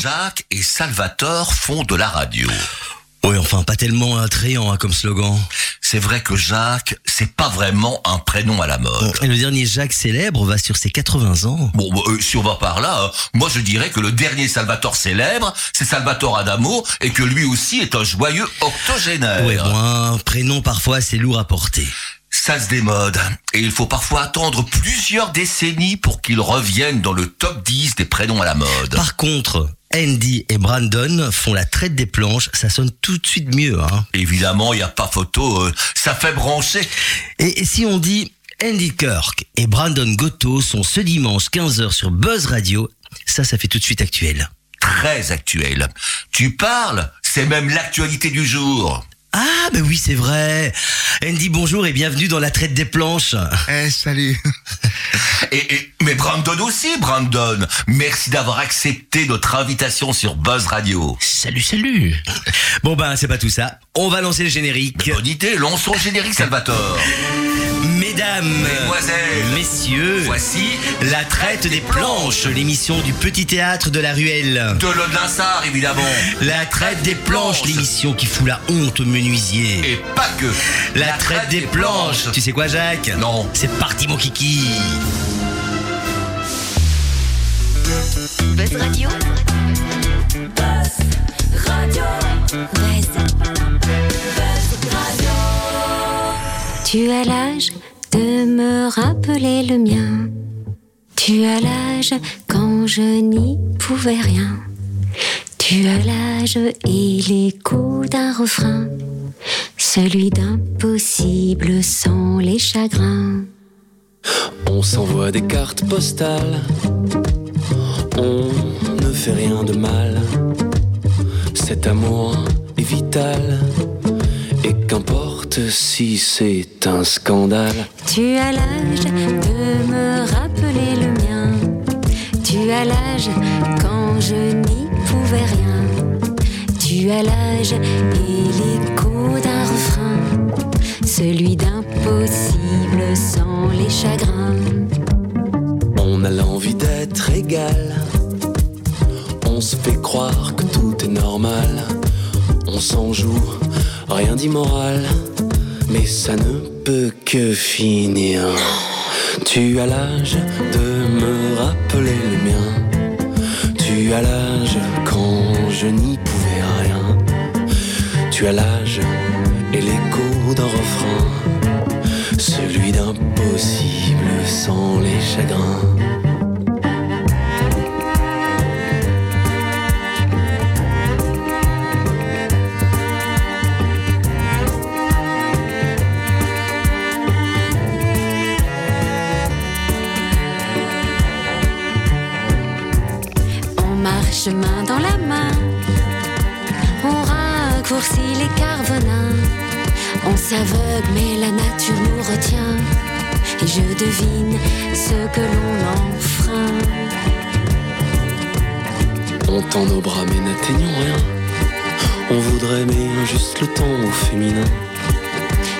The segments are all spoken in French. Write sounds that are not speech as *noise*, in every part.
Jacques et Salvatore font de la radio. Oui, enfin, pas tellement attrayant hein, comme slogan. C'est vrai que Jacques, c'est pas vraiment un prénom à la mode. Et le dernier Jacques célèbre va sur ses 80 ans. Bon, bah, euh, si on va par là, hein, moi je dirais que le dernier Salvatore célèbre, c'est Salvatore Adamo, et que lui aussi est un joyeux octogénaire. Ouais, bon, un prénom parfois c'est lourd à porter. Ça se démode, et il faut parfois attendre plusieurs décennies pour qu'il revienne dans le top 10 des prénoms à la mode. Par contre, Andy et Brandon font la traite des planches, ça sonne tout de suite mieux. Hein. Évidemment, il n'y a pas photo, euh, ça fait brancher. Et, et si on dit Andy Kirk et Brandon Gotto sont ce dimanche 15h sur Buzz Radio, ça, ça fait tout de suite actuel. Très actuel. Tu parles, c'est même l'actualité du jour. Ah, ben oui, c'est vrai. Andy, bonjour et bienvenue dans la traite des planches. Eh, salut. *laughs* Et, et- mais Brandon aussi, Brandon. Merci d'avoir accepté notre invitation sur Buzz Radio. Salut, salut. Bon ben, c'est pas tout ça. On va lancer le générique. Bonne idée, lançons le générique, Salvatore. *laughs* Mesdames, Mesdemoiselles, messieurs, Voici la traite des planches, l'émission du petit théâtre de la ruelle. de l'Odlinsard, évidemment. La traite des planches, l'émission qui fout la honte aux menuisiers. Et pas que. La traite des planches. Tu sais quoi, Jacques Non. C'est parti, mon kiki. Buzz Radio. Buzz Radio. Buzz. Buzz Radio. Tu as l'âge de me rappeler le mien. Tu as l'âge quand je n'y pouvais rien. Tu as l'âge et l'écho d'un refrain. Celui d'impossible sans les chagrins. On s'envoie des cartes postales. On ne fait rien de mal. Cet amour est vital. Et qu'importe si c'est un scandale. Tu as l'âge de me rappeler le mien. Tu as l'âge quand je n'y pouvais rien. Tu as l'âge et l'écho d'un refrain. Celui d'impossible sans les chagrins. On a l'envie d'être égal. On se fait croire que tout est normal. On s'en joue, rien d'immoral. Mais ça ne peut que finir. Tu as l'âge de me rappeler le mien. Tu as l'âge quand je n'y pouvais rien. Tu as l'âge et l'écho d'un refrain. Celui d'impossible sans les chagrins. Main dans la main. On raccourcit les carvenins. On s'aveugle, mais la nature nous retient. Et je devine ce que l'on enfreint. On tend nos bras mais n'atteignons rien. On voudrait mais juste le temps au féminin.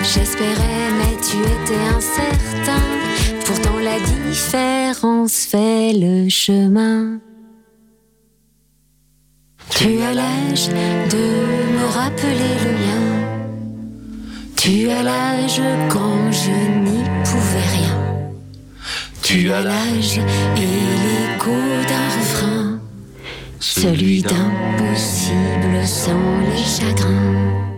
J'espérais, mais tu étais incertain. Pourtant, la différence fait le chemin. Tu as l'âge de me rappeler le mien. Tu as l'âge quand je n'y pouvais rien. Tu as l'âge et l'écho d'un refrain. Celui d'impossible sans les chagrins.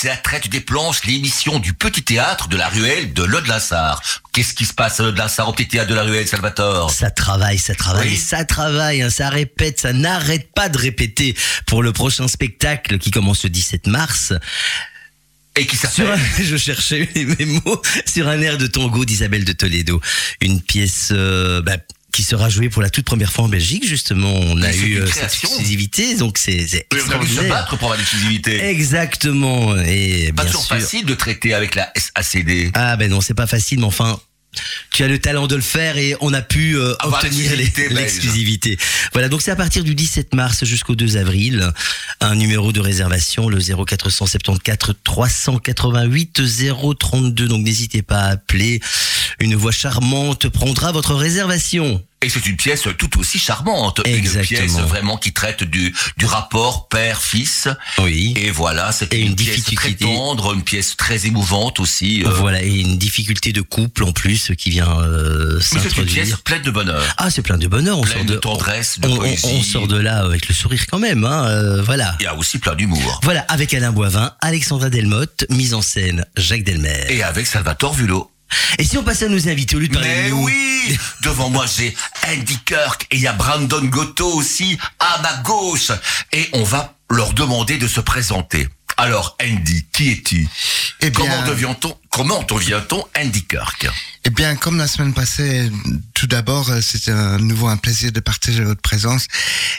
C'est la traite des planches, l'émission du petit théâtre de la ruelle de l'Odlinsard. Qu'est-ce qui se passe à l'Odlinsard au petit théâtre de la ruelle, Salvatore? Ça travaille, ça travaille, Oui. ça travaille, hein, ça répète, ça n'arrête pas de répéter pour le prochain spectacle qui commence le 17 mars. Et qui Sur un- *laughs* je cherchais mes mots sur un air de tango d'Isabelle de Toledo, une pièce euh, bah, qui sera jouée pour la toute première fois en Belgique. Justement, on a eu euh, cette exclusivité, donc c'est Oui, on a dû se battre pour avoir l'exclusivité. Exactement, et Pas bien toujours sûr. facile de traiter avec la SACD. Ah ben non, c'est pas facile, mais enfin. Tu as le talent de le faire et on a pu euh, obtenir belge. l'exclusivité. Voilà, donc c'est à partir du 17 mars jusqu'au 2 avril. Un numéro de réservation, le 0474 388 032. Donc n'hésitez pas à appeler. Une voix charmante prendra votre réservation. Et c'est une pièce tout aussi charmante. Une pièce vraiment qui traite du, du rapport père-fils. Oui. Et voilà, c'est une, pièce très tendre, une pièce très émouvante aussi. euh. Voilà, et une difficulté de couple en plus qui vient euh, c'est une pièce pleine de bonheur. Ah, c'est plein de bonheur. On Pleine sort de de, tendresse, de on, on sort de là avec le sourire quand même. Hein, euh, voilà. Il y a aussi plein d'humour. Voilà, avec Alain Boivin, Alexandra Delmotte, mise en scène Jacques Delmer. Et avec Salvatore Vulot. Et si on passait à nos invités au lieu de parler Mais de nous oui Devant moi, j'ai Andy Kirk et il y a Brandon Gotto aussi à ma gauche. Et on va leur demander de se présenter. Alors, Andy, qui es-tu? Eh bien- Comment devient-on Comment devient-on Andy Kirk Eh bien, comme la semaine passée, tout d'abord, euh, c'était à nouveau un plaisir de partager votre présence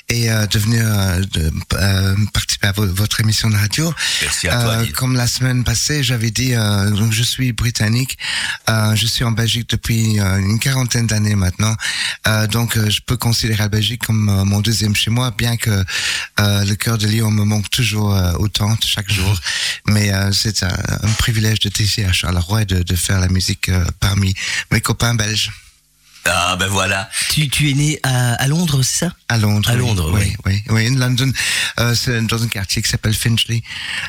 et euh, de venir euh, de, euh, participer à vo- votre émission de radio. Merci à toi, comme la semaine passée, j'avais dit, donc je suis britannique, je suis en Belgique depuis une quarantaine d'années maintenant, donc je peux considérer la Belgique comme mon deuxième chez moi, bien que le cœur de Lyon me manque toujours autant chaque jour. *laughs* Mais c'est un, un privilège d'être ici à et de, de faire la musique euh, parmi mes copains belges. Ah ben voilà. tu, tu es né à, à Londres, c'est ça? À Londres. À oui. Londres, oui. Oui, oui. In London, euh, c'est dans un quartier qui s'appelle Finchley.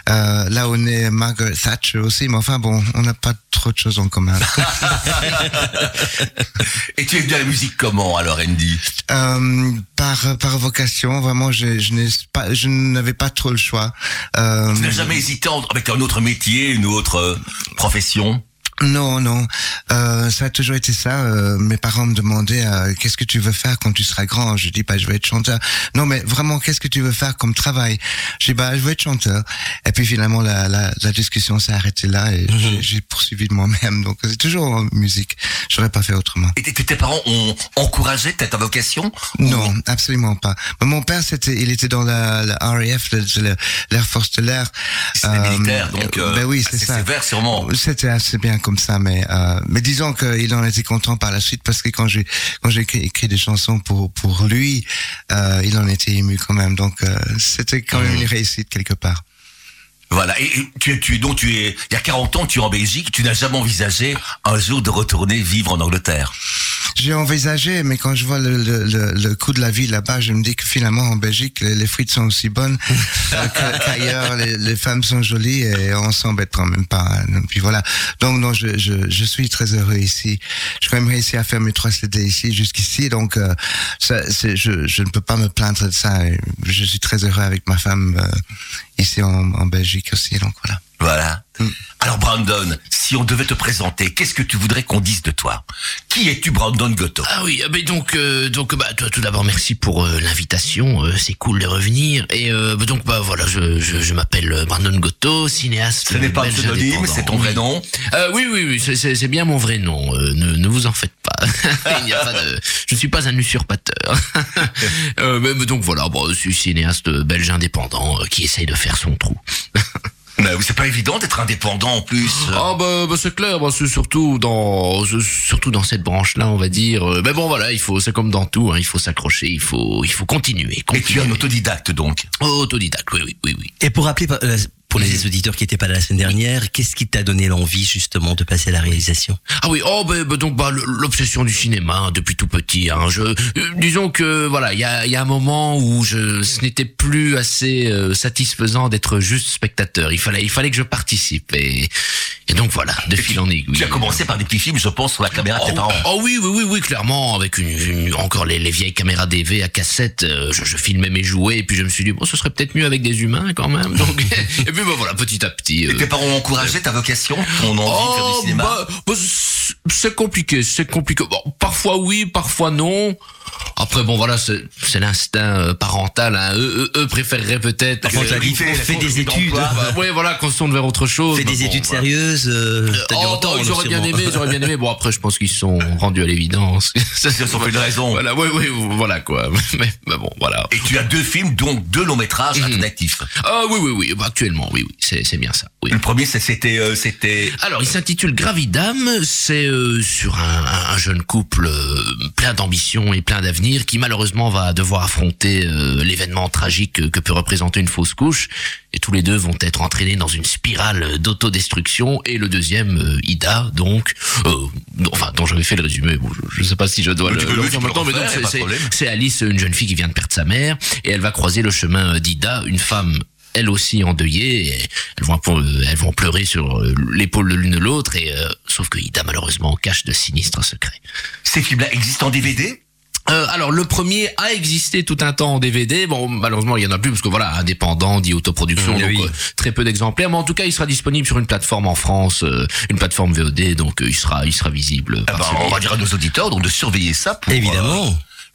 Euh, là, on est Margaret Thatcher aussi, mais enfin bon, on n'a pas trop de choses en commun. *laughs* Et tu es venu à la musique comment alors, Andy? Euh, par par vocation, vraiment, je, je n'ai pas, je n'avais pas trop le choix. Euh, Tu n'as jamais hésité avec un autre métier, une autre euh, profession? Non, non. Euh, ça a toujours été ça. Euh, mes parents me demandaient euh, qu'est-ce que tu veux faire quand tu seras grand? Je dis bah je veux être chanteur. Non, mais vraiment qu'est-ce que tu veux faire comme travail? Je dis bah je veux être chanteur. Et puis finalement la la, la discussion s'est arrêtée là et j'ai- j'ai poursuivi de moi-même. Donc c'est toujours en musique. J'aurais pas fait autrement. Et tes, parents ont encouragé ta vocation? Non, absolument pas. Mais mon père, c'était, il était dans la, la RAF, l'Air Force de l'air. C'est militaire, donc euh, ben oui, c'est assez ça. sévère sûrement. C'était assez bien comme ça, mais euh, mais disons qu'il en était content par la suite parce que quand j'ai quand j'ai écrit, écrit des chansons pour pour lui, euh, il en était ému quand même. Donc euh, c'était quand Mmh. même une réussite quelque part. Voilà. Et, et tu, es- tu donc tu es il y a 40 ans tu es en Belgique, tu n'as jamais envisagé un jour de retourner vivre en Angleterre. J'ai envisagé, mais quand je vois le, le, le, le coût de la vie là-bas, je me dis que finalement en Belgique, les, les frites sont aussi bonnes *laughs* euh, qu'ailleurs. les, les femmes sont jolies et on s'embête quand même pas. hein. Puis voilà. Donc non, je, je, je suis très heureux ici. J'ai quand même réussi à faire mes trois CD ici jusqu'ici, donc euh, ça, je, je ne peux pas me plaindre de ça. Je suis très heureux avec ma femme euh, ici en, en Belgique aussi. Donc voilà. Voilà. Mm. Alors Brandon, si on devait te présenter, qu'est-ce que tu voudrais qu'on dise de toi? Qui es-tu Brandon Gotto Ah oui, ah ben donc euh, donc bah toi, tout d'abord merci pour euh, l'invitation, euh, c'est cool de revenir et euh, donc bah voilà, je je, je m'appelle Brandon Gotto, cinéaste. Ce n'est pas un belge pseudonyme, indépendant. c'est ton vrai nom. Euh, oui oui oui, c'est- c'est c'est bien mon vrai nom, euh, ne ne vous en faites pas. *laughs* Il n'y a pas de je ne suis pas un usurpateur. *laughs* euh, mais, mais donc voilà, bon, je suis cinéaste belge indépendant qui essaye de faire son trou. *laughs* Mais c'est pas évident d'être indépendant en plus. Ah bah, bah, c'est clair, bah, c'est surtout dans surtout dans cette branche-là, on va dire. Euh, Mais bon voilà, il faut c'est comme dans tout, hein, il faut s'accrocher, il faut il faut continuer. Et tu es continuer. un autodidacte donc. autodidacte, oui oui oui oui. Et pour rappeler euh, pour les auditeurs qui n'étaient pas là la semaine dernière, qu'est-ce qui t'a donné l'envie justement de passer à la réalisation? Ah oui, oh bah, bah, donc bah l'obsession du cinéma hein, depuis tout petit. Hein, je, euh, disons que voilà, il y a, il y a un moment où je, ce n'était plus assez euh, satisfaisant d'être juste spectateur. Il fallait, il fallait que je participe et, et donc voilà, de fil en aiguille. Tu as commencé par des petits films, je pense, sur la caméra de tes Oh, parents. oh oui, oui, oui, oui, clairement, avec une, une- encore les, les vieilles caméras DV à cassette, euh, je, je filmais mes jouets et puis je me suis dit bon, ce serait peut-être mieux avec des humains quand même. Donc *laughs* et puis bah, voilà, petit à petit. Et euh, tes parents ont encouragé ta vocation, ton envie de faire du cinéma bah, bah, c'est- c'est compliqué, c'est compliqué. Bon, parfois oui, parfois non. Après bon voilà, c'est l'instinct euh, parental. Hein. Eux, eux, eux préféreraient peut-être. Enfin, dit, Fais- fais des études. Bah, ouais, voilà, qu'on se tourne vers autre chose. Fais Bah, des bon, études voilà. sérieuses, euh, dû Oh, bah, ils auraient bien aimé, ils auraient bien aimé. Bon après, je pense qu'ils sont rendus à l'évidence. *laughs* Ça, c'est fait une raison. Voilà, oui, oui, voilà quoi. *laughs* Mais, mais bon, voilà. Et tu as deux films, donc deux longs métrages à ton actif. Ah oui, oui, oui, bah, actuellement, oui, oui, c'est bien ça. Oui. Le premier, c'était, euh, c'était. Alors, il s'intitule Gravidam. C'est euh, sur un, un- un jeune couple euh, plein d'ambition et plein d'avenir qui malheureusement va devoir affronter euh, l'événement tragique que, peut représenter une fausse couche. Et tous les deux vont être entraînés dans une spirale d'autodestruction. Et le deuxième, euh, Ida, donc, euh, enfin, dont j'avais fait le résumé. Bon, je, je sais pas si je dois Mais le, maintenant, mais c'est- Alice, une jeune fille qui vient de perdre sa mère, et elle va croiser le chemin d'Ida, une femme elle aussi endeuillée, et elles vont, elles vont pleurer sur l'épaule de l'une de l'autre, et euh, sauf que Ida malheureusement cache de sinistres secrets. Ces films-là existent en DVD Euh, alors le premier a existé tout un temps en DVD. Bon, malheureusement il y en a plus parce que voilà, indépendant, dit autoproduction, Mmh, donc oui. euh, très peu d'exemplaires. Mais en tout cas, il sera disponible sur une plateforme en France, euh, une plateforme VOD, donc euh, il sera, il sera visible. Ah bah, celui- On va dire à nos auditeurs donc de surveiller ça pour Évidemment. euh,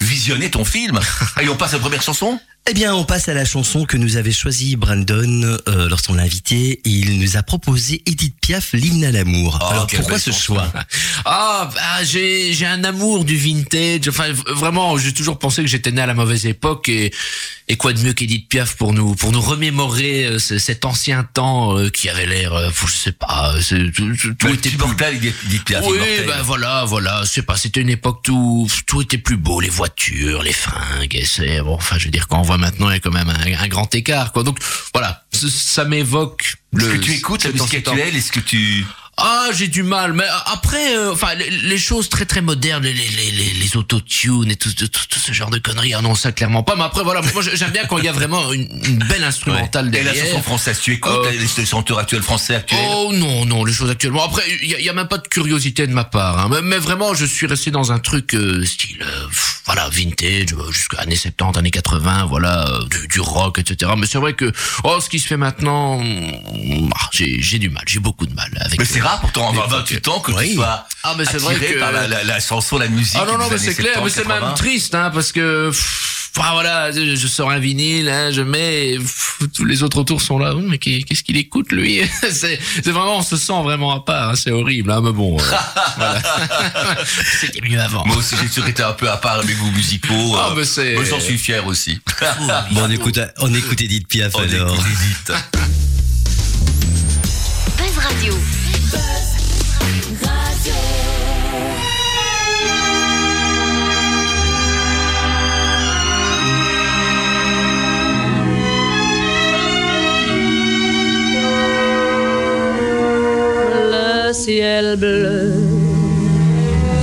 visionner ton film. *laughs* Allez, on passe à la première chanson Eh bien, on passe à la chanson que nous avait choisie Brandon euh, lorsqu'on l'a invité. Il nous a proposé Edith Piaf, l'hymne à l'amour. Oh, Alors pourquoi ce chanson. choix? *laughs* Ah, bah, j'ai j'ai un amour du vintage. Enfin, vraiment, j'ai toujours pensé que j'étais né à la mauvaise époque et et quoi de mieux qu'Edith Piaf pour nous pour nous remémorer euh, ce- cet ancien temps euh, qui avait l'air, euh, je sais pas, euh, tout, tout- tout Bah, était plus immortel, Edith Piaf. oui, ben voilà, voilà, je sais pas, c'était une époque tout, tout était plus beau, les voitures, les fringues, c'est bon. Enfin, je veux dire, quand on voit maintenant, il y a quand même un, un grand écart, quoi. Donc voilà, ça, m'évoque. Est-ce le- que tu écoutes la musique actuelle? Est-ce que tu... Ah, j'ai du mal, mais après, euh, enfin, les, les choses très très modernes, les les les, les, autotunes et tout, tout, tout, ce genre de conneries, ah non, ça clairement pas. Mais après, voilà, moi j'aime bien quand il y a vraiment une, une belle instrumentale Et la derrière. chanson française, tu écoutes Euh, les, chanteurs actuels français actuels Oh non, non, les choses actuellement. Après, il y, a- y a même pas de curiosité de ma part. Hein. Mais, mais vraiment, je suis resté dans un truc euh, style, euh, pff, voilà, vintage, euh, jusqu'à années 70, années 80, voilà, euh, du, du rock, etc. Mais c'est vrai que, oh, ce qui se fait maintenant, mm, ah, j'ai j'ai du mal, j'ai beaucoup de mal avec. Mais pourtant, en les 28 ans, que Oui. tu sois Ah, mais c'est vrai attiré que- par la, la, la chanson, la musique. Ah non, non, mais c'est clair, 70, mais c'est même 80. triste, hein, parce que, pff, enfin, voilà, je, je sors un vinyle, hein, je mets, pff, tous les autres autour sont là, Hum, mais qu'est- qu'est-ce qu'il écoute, lui *laughs* C'est vraiment, on se sent vraiment à part, hein, c'est horrible, hein, mais bon, euh, *laughs* voilà. *laughs* C'était mieux avant. Moi aussi, j'ai toujours été un peu à part avec vous musicaux. Ah, euh, mais c'est- j'en suis fier aussi. Bon, on écoute, on écoute Edith Piaf On alors. écoute Edith. Buzz Radio. Ciel bleu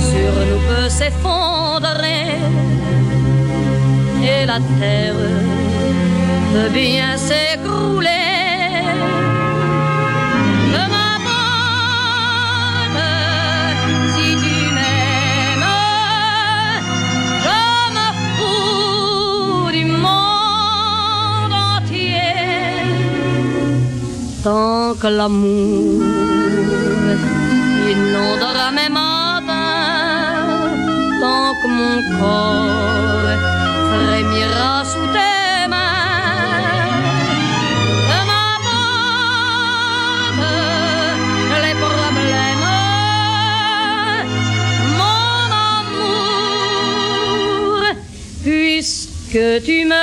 sur nous peut s'effondrer et la terre peut bien s'écrouler. Je m'abandonne si tu m'aimes. Je me fous du monde entier tant que l'amour inondera mes matins, tant que mon corps frémira sous tes mains. Je m'abandonne les problèmes, mon amour, puisque tu m'aimes.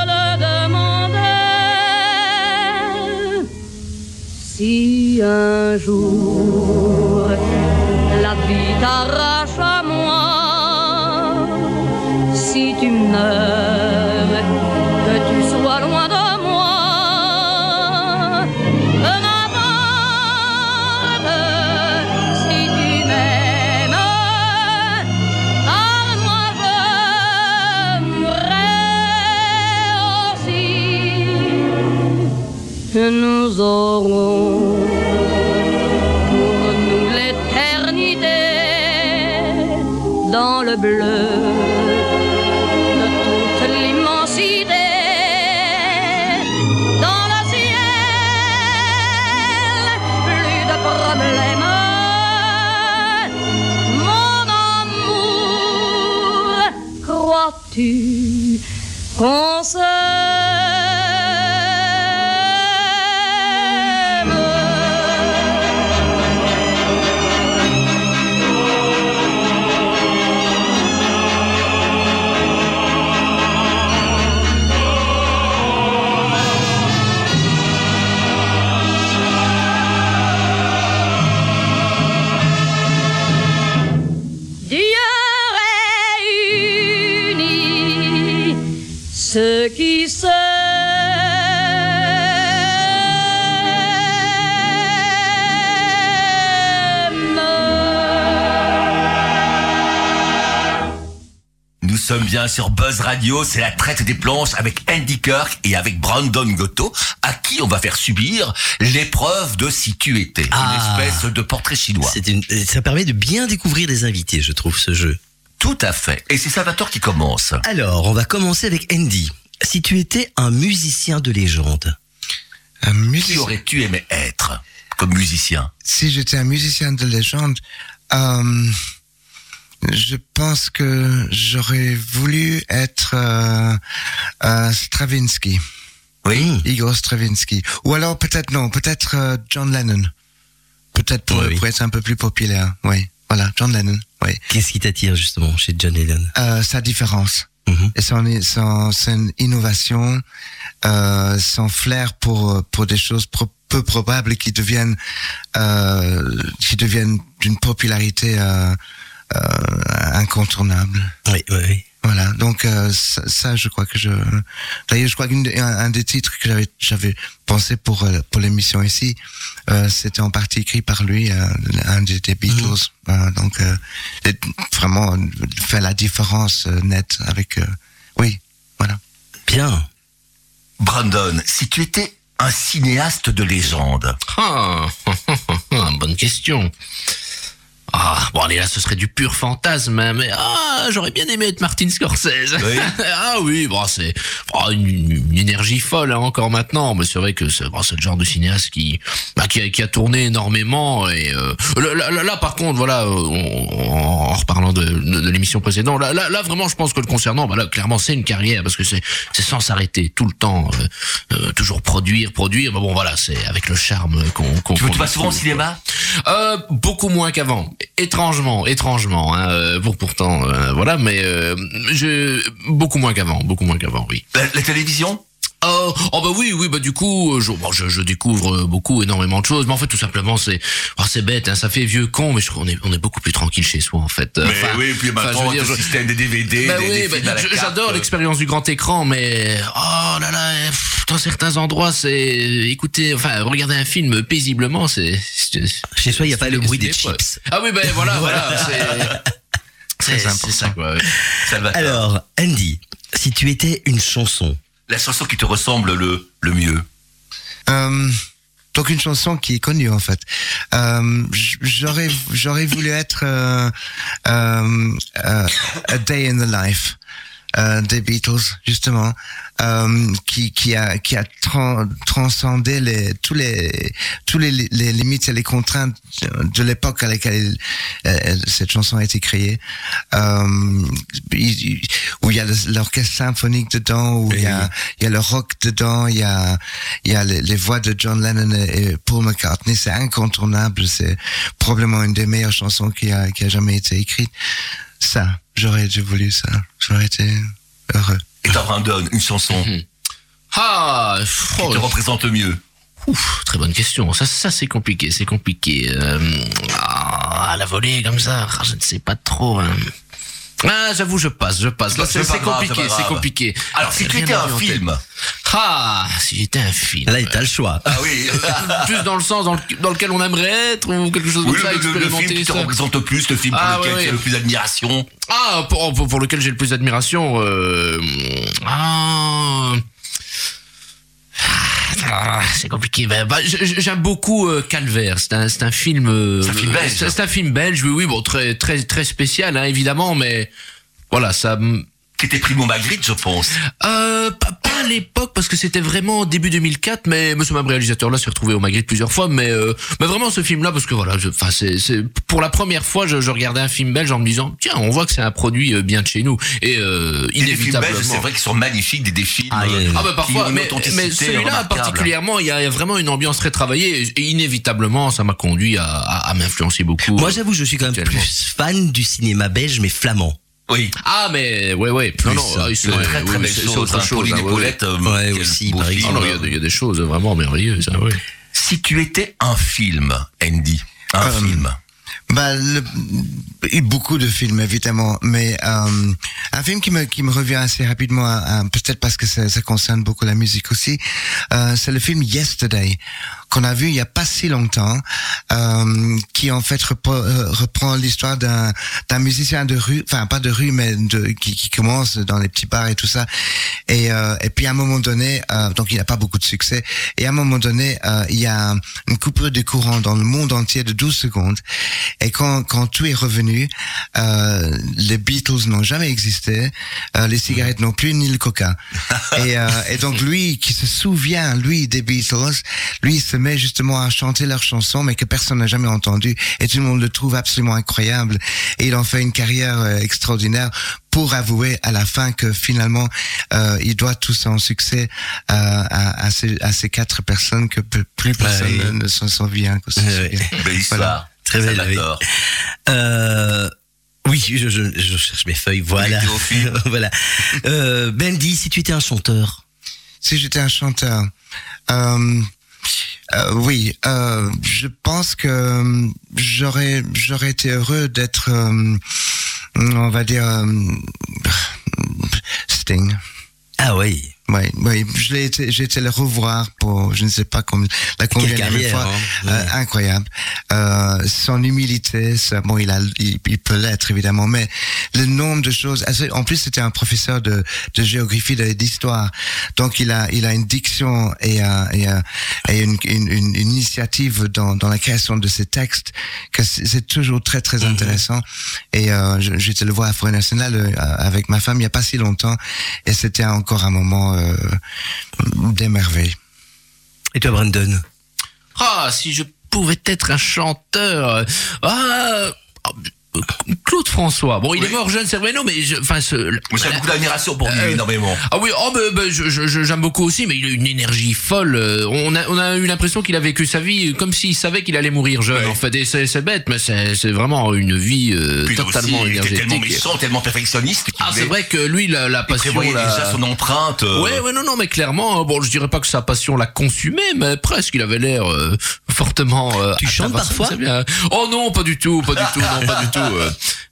Si un jour la vie t'arrache à moi, si tu meurs, le bleu de toute l'immensité. Dans le ciel, plus de problèmes. Mon amour, crois-tu bien sur Buzz Radio, c'est la traite des planches avec Andy Kirk et avec Brandon Goto, à qui on va faire subir l'épreuve de si tu étais. Ah. Une espèce de portrait chinois. Une, ça permet de bien découvrir les invités, je trouve, ce jeu. Tout à fait. Et c'est Salvatore qui commence. Alors, on va commencer avec Andy. Si tu étais un musicien de légende, Un Qui musicien. aurais-tu aimé être comme musicien? Si j'étais un musicien de légende, euh, je pense que j'aurais voulu être euh, euh, Stravinsky, Oui. Igor Stravinsky. Ou alors peut-être non, peut-être euh, John Lennon. Peut-être pour, Oui, oui. pour être un peu plus populaire. Oui, voilà, John Lennon. Oui. qu'est-ce qui t'attire justement chez John Lennon? Euh, sa différence. Mhm. Et son, son, son innovation, euh, son flair pour, pour des choses peu probables qui deviennent, euh, qui deviennent d'une popularité euh, incontournable. Oui, oui, oui. Voilà, donc euh, ça, ça, je crois que je. D'ailleurs, je crois qu'un des- un, un des titres que j'avais j'avais pensé pour euh, pour l'émission ici, euh, c'était en partie écrit par lui, euh, un des, des Beatles. Euh, donc euh, vraiment euh, faire la différence euh, nette avec. euh, oui, voilà. Bien. Brandon, si tu étais un cinéaste de légende, Ah, *laughs* bonne question. Ah, bon, allez, là, ce serait du pur fantasme, hein, mais ah, j'aurais bien aimé être Martin Scorsese. Oui. *laughs* ah oui, bon, c'est oh, une, une énergie folle hein, encore maintenant, mais c'est vrai que c'est bon, le genre de cinéaste qui, bah, qui, a, qui a tourné énormément. Et euh, là, là- là, par contre, voilà, euh, on- en, reparlant de, de, de l'émission précédente, là, là, là, vraiment, je pense que le concernant, bah, là, clairement, c'est une carrière parce que c'est sans s'arrêter tout le temps, euh, euh, toujours produire, produire. Mais bon, voilà, c'est avec le charme qu'on qu'on. tu, tu vas souvent au cinéma? Euh, beaucoup moins qu'avant. Étrangement, étrangement. Hein, euh, bon, pourtant, euh, voilà, mais euh, je beaucoup moins qu'avant, beaucoup moins qu'avant, oui. la télévision? Oh, oh bah oui, oui, bah du coup, euh, je, bon, je, je découvre euh, beaucoup, énormément de choses, mais en fait, tout simplement, c'est, oh, c'est bête, hein, ça fait vieux con, mais je qu'on est, on est beaucoup plus tranquille chez soi, en fait. Euh, Mais enfin, oui, puis maintenant, le je- système des DVD, bah des, oui, des bah, films à la je- carte, j'adore l'expérience du grand écran, mais oh là là, pff, dans certains endroits, c'est écouter, enfin regarder un film paisiblement, c'est c'est- Chez soi, il n'y a pas le bruit des chips. Ah oui, ben *laughs* voilà, voilà, c'est c'est c'est ça quoi. ouais. Alors, Andy, si tu étais une chanson, la chanson qui te ressemble le, le mieux. Euh, donc une chanson qui est connue en fait. Euh, j'aurais voulu être euh, A Day in the Life euh, des Beatles justement, euh, qui qui a qui a tran- transcendé les tous les tous les, les limites et les contraintes de l'époque à laquelle euh, cette chanson a été créée. Euh, où il y a l'orchestre symphonique dedans, où il y a il y a le rock dedans, il y a il y a les, les voix de John Lennon et et Paul McCartney, c'est incontournable, c'est probablement une des meilleures chansons qui a qui a jamais été écrite. Ça, j'aurais voulu ça, j'aurais été heureux. Et t'as Brandon, une chanson Ah, qui oh, te représente le mieux. Ouf, très bonne question. Ça, ça c'est compliqué, c'est compliqué. Euh, ah, à la volée comme ça, ah, je ne sais pas trop. hein. Ah, j'avoue, je passe, je passe. Là, C'est compliqué, c'est compliqué. Alors, si tu étais un film, Ah, si j'étais un film. là, t'as le choix. ah oui, *laughs* Plus dans le sens dans, le- dans lequel on aimerait être ou quelque chose oui comme ça, le, le- le expérimenter film qui te représente le plus, le film pour Ah, lequel tu as le plus d'admiration. Ah, pour, pour, pour lequel j'ai le plus d'admiration. Euh, ah, c'est compliqué. Ben, bah, j- J'aime beaucoup euh, Calvaire. C'est un, c'est un film. euh, C'est un film belge. C'est c'est un film belge. Oui, oui, bon, très, très, très spécial, hein, évidemment, mais voilà, ça. Qui était Primo Magritte, je pense. Euh, pas, pas à l'époque parce que c'était vraiment début 2004, mais ce même réalisateur-là s'est retrouvé au Magritte plusieurs fois, mais euh, mais vraiment ce film-là parce que voilà, je- enfin c'est c'est pour la première fois je, je regardais un film belge en me disant tiens on voit que c'est un produit euh, bien de chez nous et euh, Et les films inévitablement. belges, c'est vrai qu'ils sont magnifiques, des, des films Ah, euh, Ah bah qui parfois, mais, mais celui-là particulièrement, il y a vraiment une ambiance très travaillée et, et inévitablement, ça m'a conduit à, à, à m'influencer beaucoup. Moi, j'avoue, je suis quand même plus fan du cinéma belge, mais flamand. Oui. ah mais ouais ouais, non non, ça, ah, c'est très très belle chose. autre hein, chose. Pauline ah. Paulette, euh, Ouais, aussi, par film. Ah non, il y, a, il y a des choses vraiment merveilleuses. Ah, ouais. Si tu étais un film, Andy, un Euh, film. Bah, le, beaucoup de films évidemment, mais euh, un film qui me qui me revient assez rapidement, peut-être parce que ça, ça concerne beaucoup la musique aussi, euh, c'est le film Yesterday qu'on a vu il y a pas si longtemps, euh, qui en fait reprend, euh, reprend l'histoire d'un d'un musicien de rue, enfin pas de rue, mais de qui, qui commence dans les petits bars et tout ça, et euh, et puis à un moment donné, euh, donc il n'a pas beaucoup de succès, et à un moment donné, euh, il y a une coupure de courant dans le monde entier de 12 secondes. Et quand, quand tout est revenu, euh, les Beatles n'ont jamais existé, euh, les cigarettes non plus, ni le coca. *laughs* et, euh, et donc lui, qui se souvient, lui, des Beatles, lui, se met justement à chanter leurs chansons, mais que personne n'a jamais entendu. Et tout le monde le trouve absolument incroyable. Et il en fait une carrière euh, extraordinaire pour avouer à la fin que finalement, euh, il doit tout son succès euh, à, à, ces, à ces quatre personnes que plus personne Ouais. ne, s'en souvient. souvient. Belle histoire. Très belle. Euh, oui, je, je, je cherche mes feuilles, voilà. *laughs* voilà. Bendy, si tu étais un chanteur. Si j'étais un chanteur, euh, euh, oui, euh, je pense que euh, j'aurais j'aurais été heureux d'être, on va dire, Sting. Ah oui. Oui, oui, je l'ai été, j'ai été le revoir pour, je ne sais pas comme la combien fois, hein. Euh, incroyable. Euh, son humilité, ça, bon, il a, il, il peut l'être évidemment, mais le nombre de choses. En plus, c'était un professeur de, de géographie, d'histoire, donc il a, il a une diction et, euh, et, euh, et une, une, initiative dans, dans la création de ses textes que c'est toujours très très Mhm. intéressant. Et euh, j'étais le voir à Forêt Nationale avec ma femme il y a pas si longtemps, et c'était encore un moment euh, d'émerveil. Et toi, Brandon? Ah, si je pouvais être un chanteur. Ah, Claude François. Bon, il est mort jeune, c'est vrai, non, mais je, enfin, ce, Moi, j'ai beaucoup d'admiration pour lui, Euh, énormément. Ah oui, oh, ben, ben, je, je- je- j'aime beaucoup aussi, mais il a une énergie folle. Euh, On a, on a eu l'impression qu'il a vécu sa vie comme s'il savait qu'il allait mourir jeune. Ouais. En fait, et c'est, c'est bête, mais c'est, c'est vraiment une vie euh, totalement aussi, il était énergétique. tellement méchant, tellement perfectionniste. Ah, c'est vrai que lui, la, la il passion, prévoyait la- déjà son empreinte. euh, Ouais, ouais, non, non, mais clairement, euh, bon, je dirais pas que sa passion l'a consumé, mais presque, il avait l'air euh, fortement. euh, Tu chantes parfois. Oh non, pas du tout, pas du tout, non, pas du tout, euh,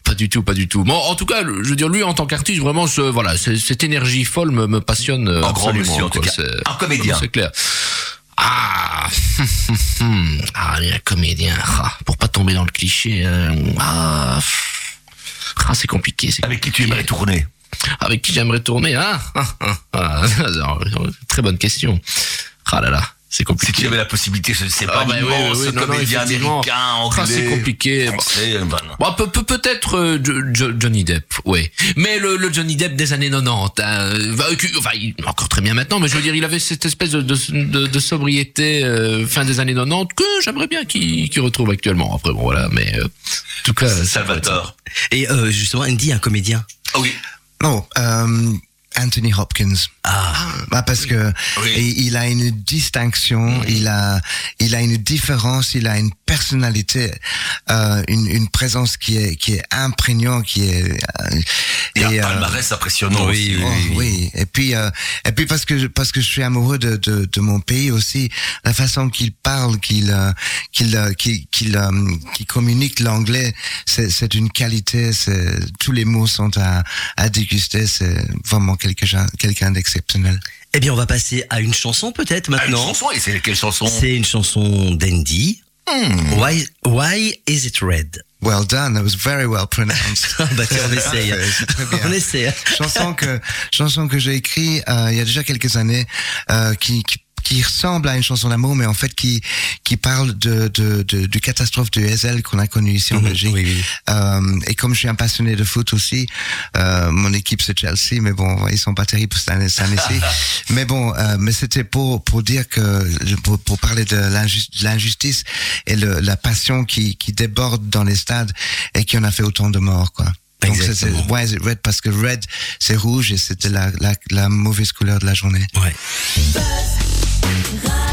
pas du tout, pas du tout. Bon, en tout cas, je veux dire, lui, en tant qu'artiste, vraiment, ce, voilà, cette énergie folle me, me passionne euh, Un grand monsieur, en tout cas. Un comédien. C'est clair. Ah, *laughs* ah, un comédien. Ah, pour pas tomber dans le cliché. euh, ah, ah, c'est compliqué. Avec qui tu aimerais tourner? Avec qui j'aimerais tourner, hein? *laughs* Ah, ah, ah, Très bonne question. Ah là là, c'est Si compliqué. tu avais la possibilité, je sais pas, Ah, bah oui, comédien américain, Ah, anglais, c'est compliqué. français, euh, non. Bon, peut, peut, peut-être euh, Jo- Jo- Johnny Depp, oui. Mais le, le Johnny Depp des années 90, hein, euh, enfin, il est encore très bien maintenant, mais je veux dire, il avait cette espèce de, de, de, de sobriété euh, fin des années 90 que j'aimerais bien qu'il qu'il retrouve actuellement. Après, bon, voilà, mais euh, en tout cas, Salvatore. Et euh, justement, Andy, un comédien? Ah oui. Non, euh, Anthony Hopkins. Ah, Bah, parce que Oui. il, il a une distinction, il a, il a une différence, il a une personnalité, euh, une, une présence qui est, qui est imprégnante, qui est. euh, a et, un euh, palmarès impressionnant oui, aussi. Oh, oui, Et puis, euh, et puis parce que je- parce que je suis amoureux de de, de mon pays aussi, la façon qu'il parle, qu'il qu'il qu'il qu'il qu'il communique l'anglais, c'est c'est une qualité. C'est tous les mots sont à à déguster. C'est vraiment quelqu'un d'exceptionnel. eh bien, on va passer à une chanson peut-être Ah, une maintenant. chanson, et c'est quelle chanson? C'est une chanson d'Andy. Why, why is it red? Well done. That was very well pronounced. *laughs* Bah tiens, on essaye. *laughs* On essaie. chanson que chanson que j'ai écrit euh, il y a déjà quelques années euh, qui, qui qui ressemble à une chanson d'amour, mais en fait qui qui parle de de, de, du catastrophe de Ezel qu'on a connu ici en Mhm, Belgique. oui, oui. Euh, et comme je suis un passionné de foot aussi, euh, mon équipe c'est Chelsea, mais bon, ils sont pas terribles cette année- *laughs* mais bon, euh, mais c'était pour pour dire que pour, pour parler de l'injus- de l'injustice et le, la passion qui qui déborde dans les stades et qui en a fait autant de morts, quoi. Donc. Why is it red? Parce que red c'est rouge et c'était la, la la mauvaise couleur de la journée. Ouais. Ga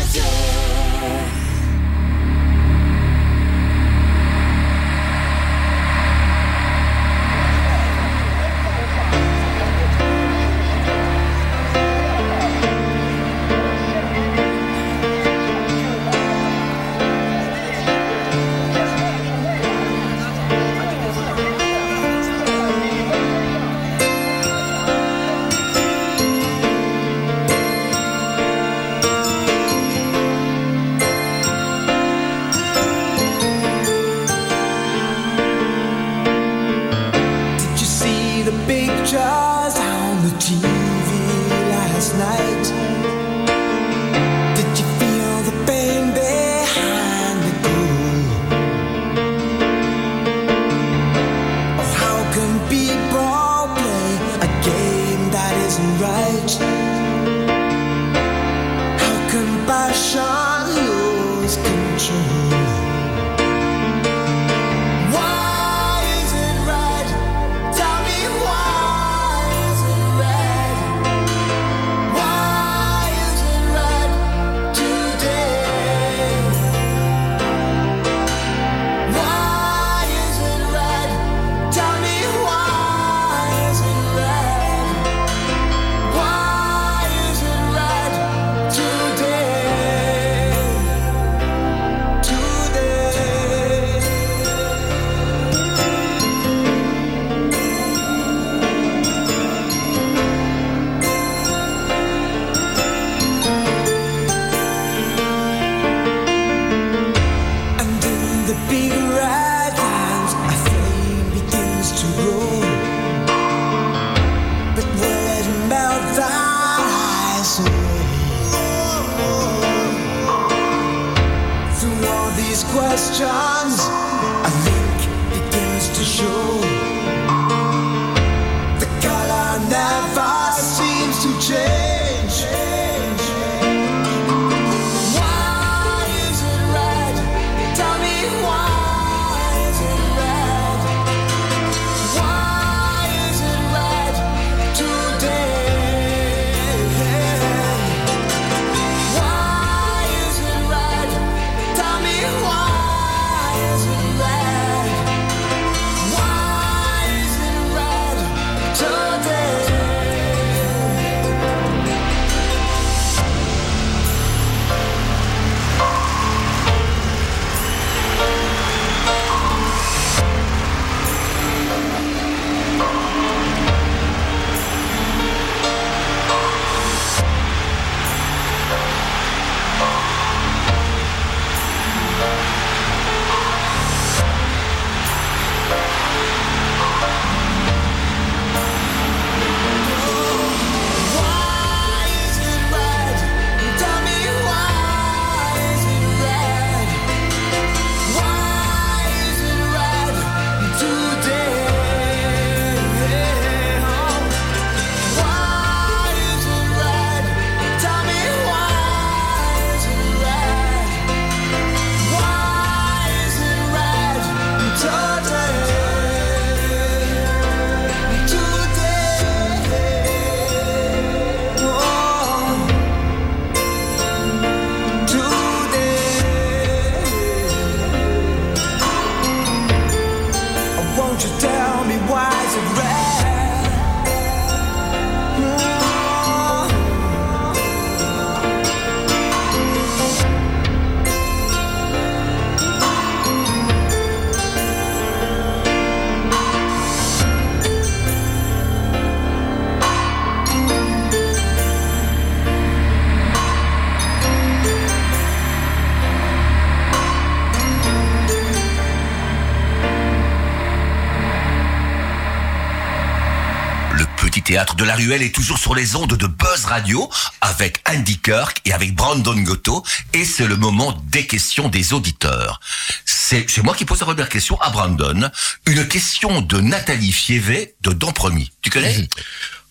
est toujours sur les ondes de Buzz Radio avec Andy Kirk et avec Brandon Gotto et c'est le moment des questions des auditeurs. C'est moi qui pose la première question à Brandon. Une question de Nathalie Fievet de Dampremy. Tu connais? *laughs*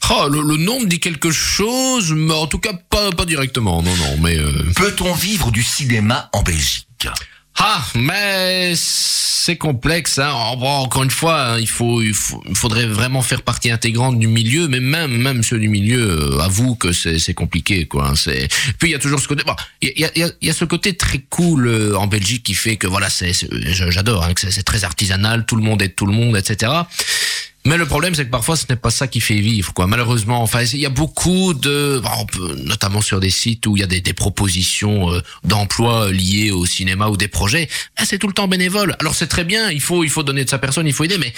Ah, le, le nom me dit quelque chose, mais en tout cas pas, pas directement, non, non, mais... euh, Peut-on vivre du cinéma en Belgique? Ah, mais c'est complexe. Hein. Encore une fois, hein, il faut, il faudrait vraiment faire partie intégrante du milieu, mais même, même ceux du milieu euh, avouent que c'est, compliqué, quoi. hein. C'est. Puis il y a toujours ce côté. Bon, il y a, y, a, y a ce côté très cool euh, en Belgique qui fait que voilà, c'est, j'adore, hein, que c'est, c'est très artisanal, tout le monde aide tout le monde, etc. Mais le problème, c'est que parfois, ce n'est pas ça qui fait vivre, quoi. Malheureusement, enfin, il y a beaucoup de, notamment sur des sites où il y a des, des propositions euh, d'emploi liées au cinéma ou des projets. Ben, c'est tout le temps bénévole. Alors c'est très bien, il faut, il faut donner de sa personne, il faut aider, mais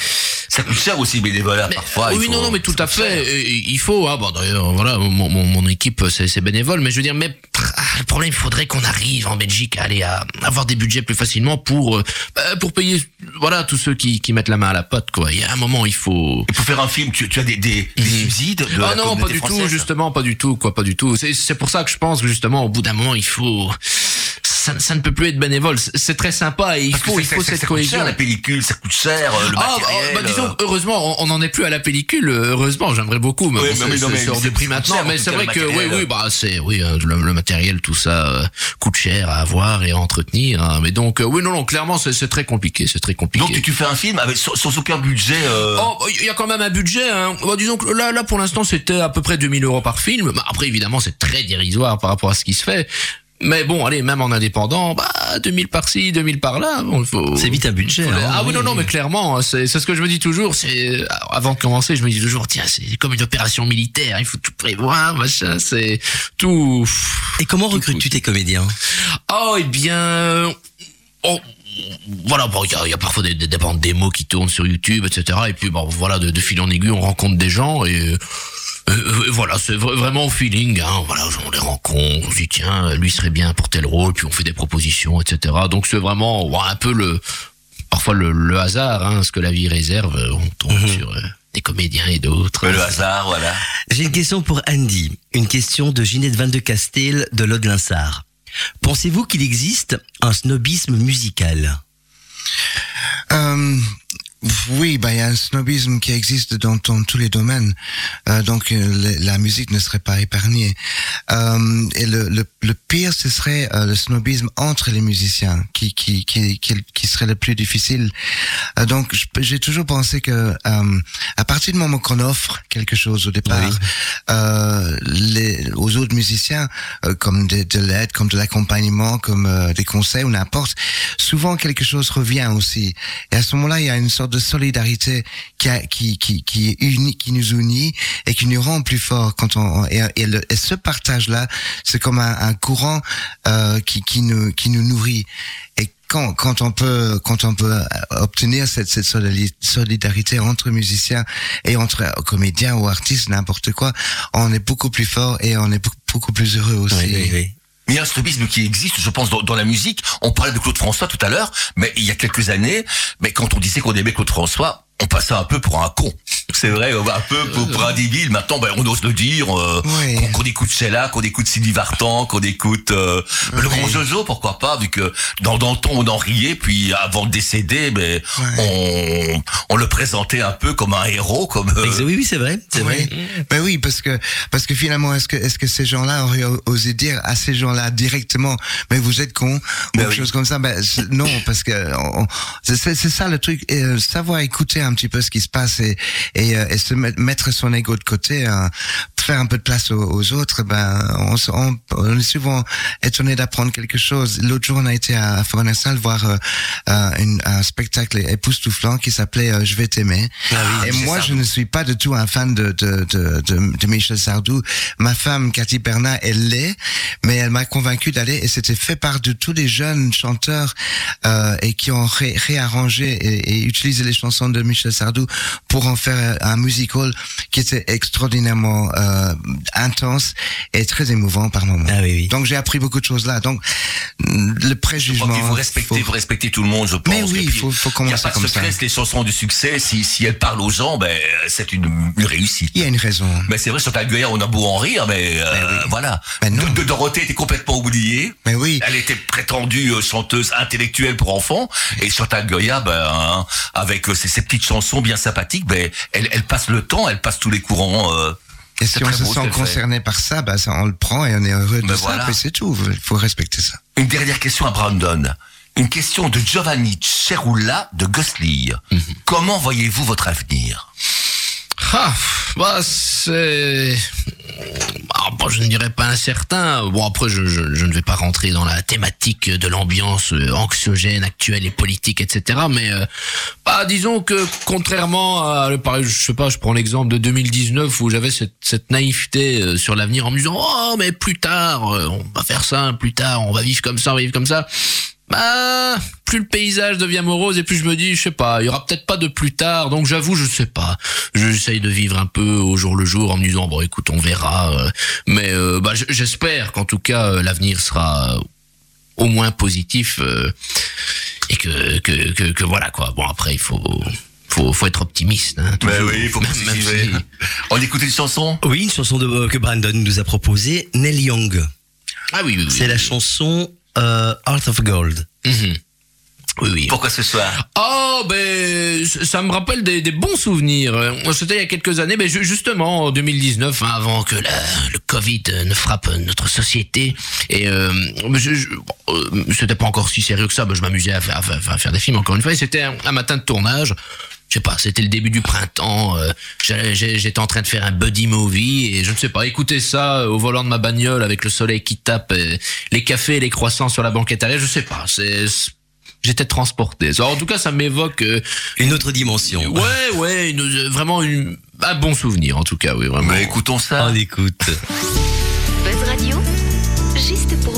Ça coûte cher aussi bénévolat parfois. oui, faut- non, non, mais tout à fait. Il faut, ah, bon, d'ailleurs, voilà, mon, mon, mon équipe, c'est c'est bénévole, mais je veux dire, mais ah, le problème, il faudrait qu'on arrive en Belgique à aller à avoir des budgets plus facilement pour, euh, bah, pour payer, voilà, tous ceux qui, qui mettent la main à la pote, quoi. Il y a un moment, il faut. Et pour faire un film, tu, tu as des, des, des subsides de Ah la non, pas du tout, justement, pas du tout, quoi, pas du tout. C'est pour ça que je pense que justement, au bout d'un moment, il faut, ça, ça ne peut plus être bénévole. C'est très sympa et il Parce faut, il faut cette ça coûte cohésion. cher, la pellicule, ça coûte cher, euh, le Ah, bah, matériel. bah, disons, euh, heureusement, on n'en est plus à la pellicule. Heureusement, j'aimerais beaucoup, mais Oui, bon, mais non, mais hors c'est- de prix c'est maintenant. cher, en Mais c'est vrai que, oui, oui, bah, c'est, oui, euh, le, le matériel, tout ça euh, coûte cher à avoir et à entretenir. hein. Mais donc, euh, oui, non, non, clairement, c'est très compliqué, c'est très compliqué. Donc tu, fais un film avec sans, sans aucun budget. euh, Oh, il y a quand même un budget. Hein. Bah, disons que là, là pour l'instant, c'était à peu près 2000 euros par film. Bah, après, évidemment, c'est très dérisoire par rapport à ce qui se fait. Mais bon, allez, même en indépendant, bah 2000 par-ci, 2000 par-là, bon, il faut. C'est vite un budget. faut- hein. ah oui, non, non, mais clairement, hein, c'est c'est ce que je me dis toujours. C'est avant de commencer, je me dis toujours, tiens, c'est comme une opération militaire. Il faut tout prévoir, machin. C'est tout. Et comment recrutes-tu tes comédiens? Oh, eh bien, oh, voilà, bon, il y y a parfois des, des, des bandes démos qui tournent sur YouTube, etc. Et puis, bon, voilà, de, de fil en aiguille, on rencontre des gens et voilà, c'est vra- vraiment au feeling. Hein, voilà, on les rencontre, on se dit tiens, lui serait bien pour tel rôle, puis on fait des propositions, etc. Donc c'est vraiment ouais, un peu le, parfois le, le hasard, hein, ce que la vie réserve. euh, On tombe sur euh, des comédiens et d'autres. le hasard, voilà. J'ai une question pour Andy. Une question de Ginette Van de Castel de Lode-Linsart. Pensez-vous qu'il existe un snobisme musical? Euh, oui, bah il y a un snobisme qui existe dans, dans tous les domaines, Euh, donc euh, le- la musique ne serait pas épargnée. Euh, et le, le, le pire, ce serait euh, le snobisme entre les musiciens, qui qui qui qui, qui serait le plus difficile. Euh, donc j'ai toujours pensé que euh, à partir du moment qu'on offre quelque chose au départ euh, les, aux autres musiciens, euh, comme de, de l'aide, comme de l'accompagnement, comme euh, des conseils ou n'importe, souvent quelque chose revient aussi. Et à ce moment-là, il y a une sorte de solidarité qui, qui, qui, qui est unique, qui nous unit et qui nous rend plus forts quand on et, ce partage-là, c'est comme un, courant euh, qui, qui nous qui nous nourrit. Et quand, quand on peut quand on peut euh, obtenir cette, cette solidari- solidarité entre musiciens et entre euh, comédiens ou artistes n'importe quoi, on est beaucoup plus fort et on est beaucoup, plus heureux aussi. Il y a un snobisme qui existe, je pense, dans, dans la musique. On parlait de Claude François tout à l'heure, mais il y a quelques années, mais quand on disait qu'on aimait Claude François, on passait un peu pour un con. C'est vrai, on va un peu pour, pour un débile. Maintenant, ben, on ose le dire. euh, Oui. qu'on, qu'on écoute Sheila, qu'on écoute Sylvie Vartan, qu'on écoute euh, le grand Jojo, pourquoi pas, vu que dans Danton, on en riait, puis avant de décéder, ben, on, on le présentait un peu comme un héros, comme... euh, Oui, oui, c'est vrai, c'est vrai. Ben oui, parce que parce que finalement, est-ce que est-ce que ces gens-là auraient osé dire à ces gens-là directement, mais vous êtes con ou Ben quelque oui. chose comme ça? Ben non, parce que on- c'est ça le truc, euh, savoir écouter un petit peu ce qui se passe et et, euh, et se mettre, mettre son ego de côté, hein, faire un peu de place aux, aux autres. Ben on, se- on, on est souvent étonné d'apprendre quelque chose. L'autre jour, on a été à Forenasal voir euh, euh, une- un spectacle époustouflant qui s'appelait euh, Je vais t'aimer. et Michel moi, je ne suis pas du tout un fan de, de, de, de, de Michel Sardou. Ma femme, Cathy Bernat, elle l'est, mais elle m'a convaincu d'aller et c'était fait par de tous les jeunes chanteurs euh, et qui ont ré- réarrangé et, et utilisé les chansons de Michel Sardou pour en faire un musical qui était extraordinairement euh, euh, intense et très émouvant par moments. Ah oui, oui. Donc j'ai appris beaucoup de choses là. Donc le préjugement. crois qu'il faut faut respecter tout le monde, je pense. Mais oui, puis, faut- faut Il n'y a commencer pas comme ça. les chansons du succès. Si, si elles parlent aux gens, ben, c'est une, une réussite. Il y a une raison. Mais c'est vrai, sur Goya, on a beau en rire, mais euh, voilà. Ben non. de, de Dorothée était complètement oubliée. Mais oui. Elle était prétendue euh, chanteuse intellectuelle pour enfants. Et sur Goya, ben, hein, avec euh, ses, ses petites chansons bien sympathiques, ben, elle, elle passe le temps, elle passe tous les courants. euh, Et si on se beau sent fait. concerné par ça, bah ça, on le prend et on est heureux de Ben ça. voilà. Et c'est tout. Il faut respecter ça. Une dernière question à Brandon. Une question de Giovanni Cerulla de Gosli. Mhm. Comment voyez-vous votre avenir? Ah, bah c'est... Ah, bon, je ne dirais pas incertain. Bon, après, je, je, je ne vais pas rentrer dans la thématique de l'ambiance euh, anxiogène actuelle et politique, etc. Mais, euh, bah, disons que contrairement à, pareil, je sais pas, je prends l'exemple de 2019 où j'avais cette, cette naïveté euh, sur l'avenir en me disant, oh, mais plus tard, on va faire ça, plus tard, on va vivre comme ça, on va vivre comme ça. Bah, plus le paysage devient morose et plus je me dis, je sais pas, il y aura peut-être pas de plus tard, donc j'avoue, je sais pas. J'essaye de vivre un peu au jour le jour en me disant, bon, écoute, on verra. euh, mais euh, bah, j'espère qu'en tout cas, euh, l'avenir sera au moins positif euh, et que, que, que, que voilà quoi. Bon, après, il faut, faut, faut être optimiste. Hein, Mais oui, faut Même- même positiver. si- *laughs* On écoute une chanson Oui, une chanson de, que Brandon nous a proposée, Neil Young. Ah oui, oui, oui. C'est la chanson euh, Heart of Gold. Mhm. Oui, oui. Pourquoi ce soir Oh, ben, ça me rappelle des, des bons souvenirs. Euh, C'était il y a quelques années, ben, ju- justement, en 2019, hein, avant que la- le Covid ne frappe notre société. Et euh, euh, c'était pas encore si sérieux que ça. Ben, je m'amusais à, faire- à faire- à faire des films, encore une fois. Et c'était un, un matin de tournage. Je sais pas, c'était le début du printemps. euh, j'ai- j'ai- J'étais en train de faire un buddy movie et je ne sais pas, écouter ça euh, au volant de ma bagnole avec le soleil qui tape, euh, les cafés et les croissants sur la banquette arrière. Je sais pas, c'est j'étais transporté. Alors, en tout cas, ça m'évoque euh, Une autre dimension. ouais, ouais, une- euh, vraiment une, un bon souvenir en tout cas, oui, vraiment. Mais écoutons ça. On écoute. Buzz Radio, juste pour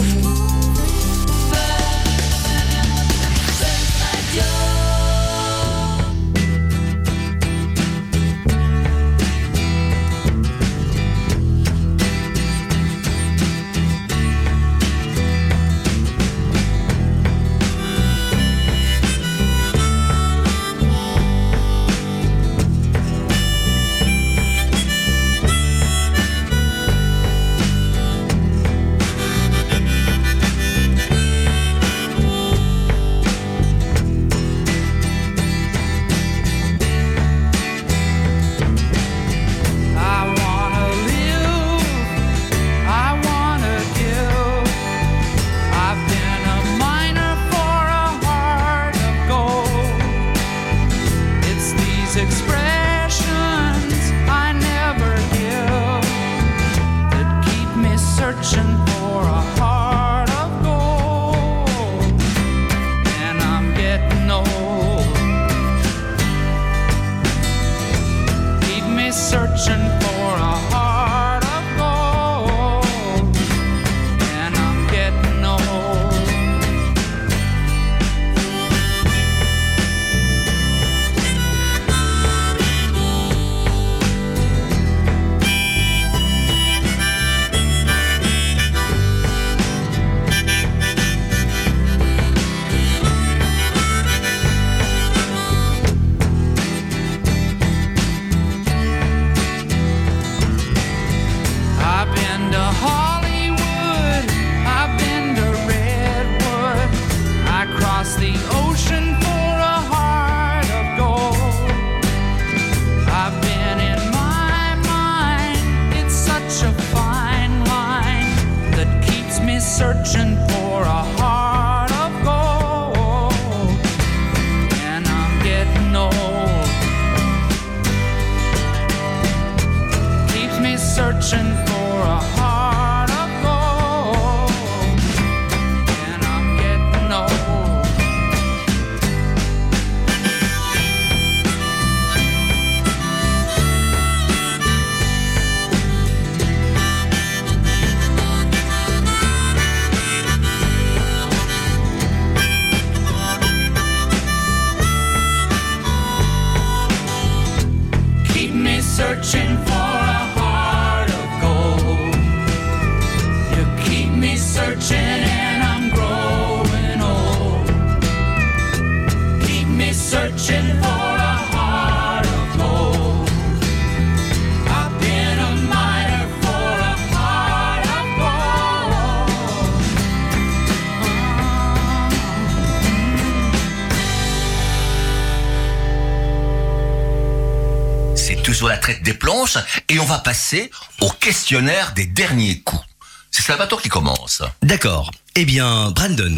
toujours la traite des planches et on va passer au questionnaire des derniers coups. C'est Salvatore qui commence. D'accord. Eh bien, Brandon,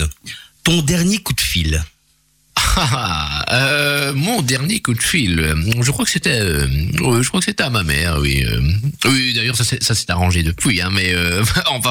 ton dernier coup de fil. Ah, euh, mon dernier coup de fil, je crois que c'était, euh, je crois que c'était à ma mère, oui. euh. oui, d'ailleurs ça s'est arrangé depuis, hein, mais euh, *laughs* en,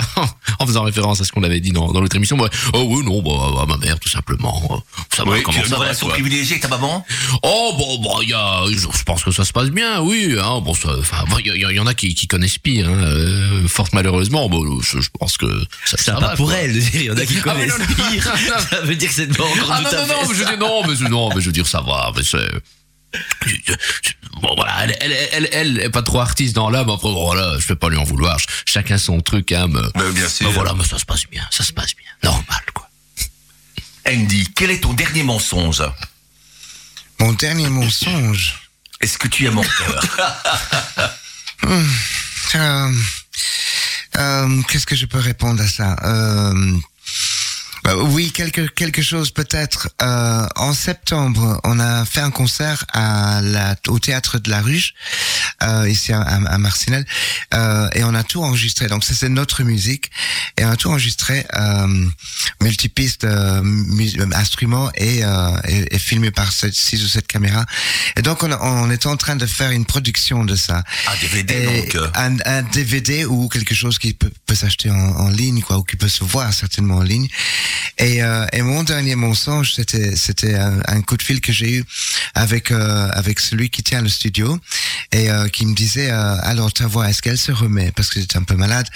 en faisant référence à ce qu'on avait dit dans, dans l'autre émission, moi, oh oui non, bah, à ma mère tout simplement. Ça Oui, comment une ça va, relation privilégiée avec ta maman Oh bon, il y a, je pense que ça se passe bien, oui. Hein, bon, ça- enfin, il y, en a qui, qui connaissent pire, hein, euh, fort malheureusement. Bon, je, je pense que ça, ça va, pour quoi. elle il y en a qui Ah, connaissent non, non. pire. *laughs* Ça veut dire que c'est pas encore Ah tout à fait mais non, mais je- non, mais je veux dire ça va, mais c'est. Bon voilà, elle, elle, elle, elle est pas trop artiste dans l'âme. Après voilà, je vais pas lui en vouloir. Ch- Chacun son truc, hein. Mais, bien sûr. mais voilà, mais ça se passe bien, ça se passe bien, normal quoi. Andy, quel est ton dernier mensonge? Mon dernier mensonge? Est-ce que tu es menteur? *laughs* Euh, euh, Qu'est-ce que je peux répondre à ça? Euh, Oui, quelque quelque chose peut-être. Euh, en septembre, on a fait un concert à la, au théâtre de la Ruche, euh, ici à, à Marcinelle, euh, et on a tout enregistré. Donc ça c'est notre musique, et on a tout enregistré, euh, multipiste, euh, instruments et, euh, et, et filmé par sept- six ou sept caméras. Et donc on, a- on est en train de faire une production de ça. Un DVD Et donc. euh. un, un DVD ou quelque chose qui peut, peut s'acheter en, en ligne, quoi, ou qui peut se voir certainement en ligne. Et, euh, et mon dernier mensonge, c'était c'était un, un coup de fil que j'ai eu avec euh, avec celui qui tient le studio et euh, qui me disait euh, alors ta voix est-ce qu'elle se remet? Parce que j'étais un peu malade.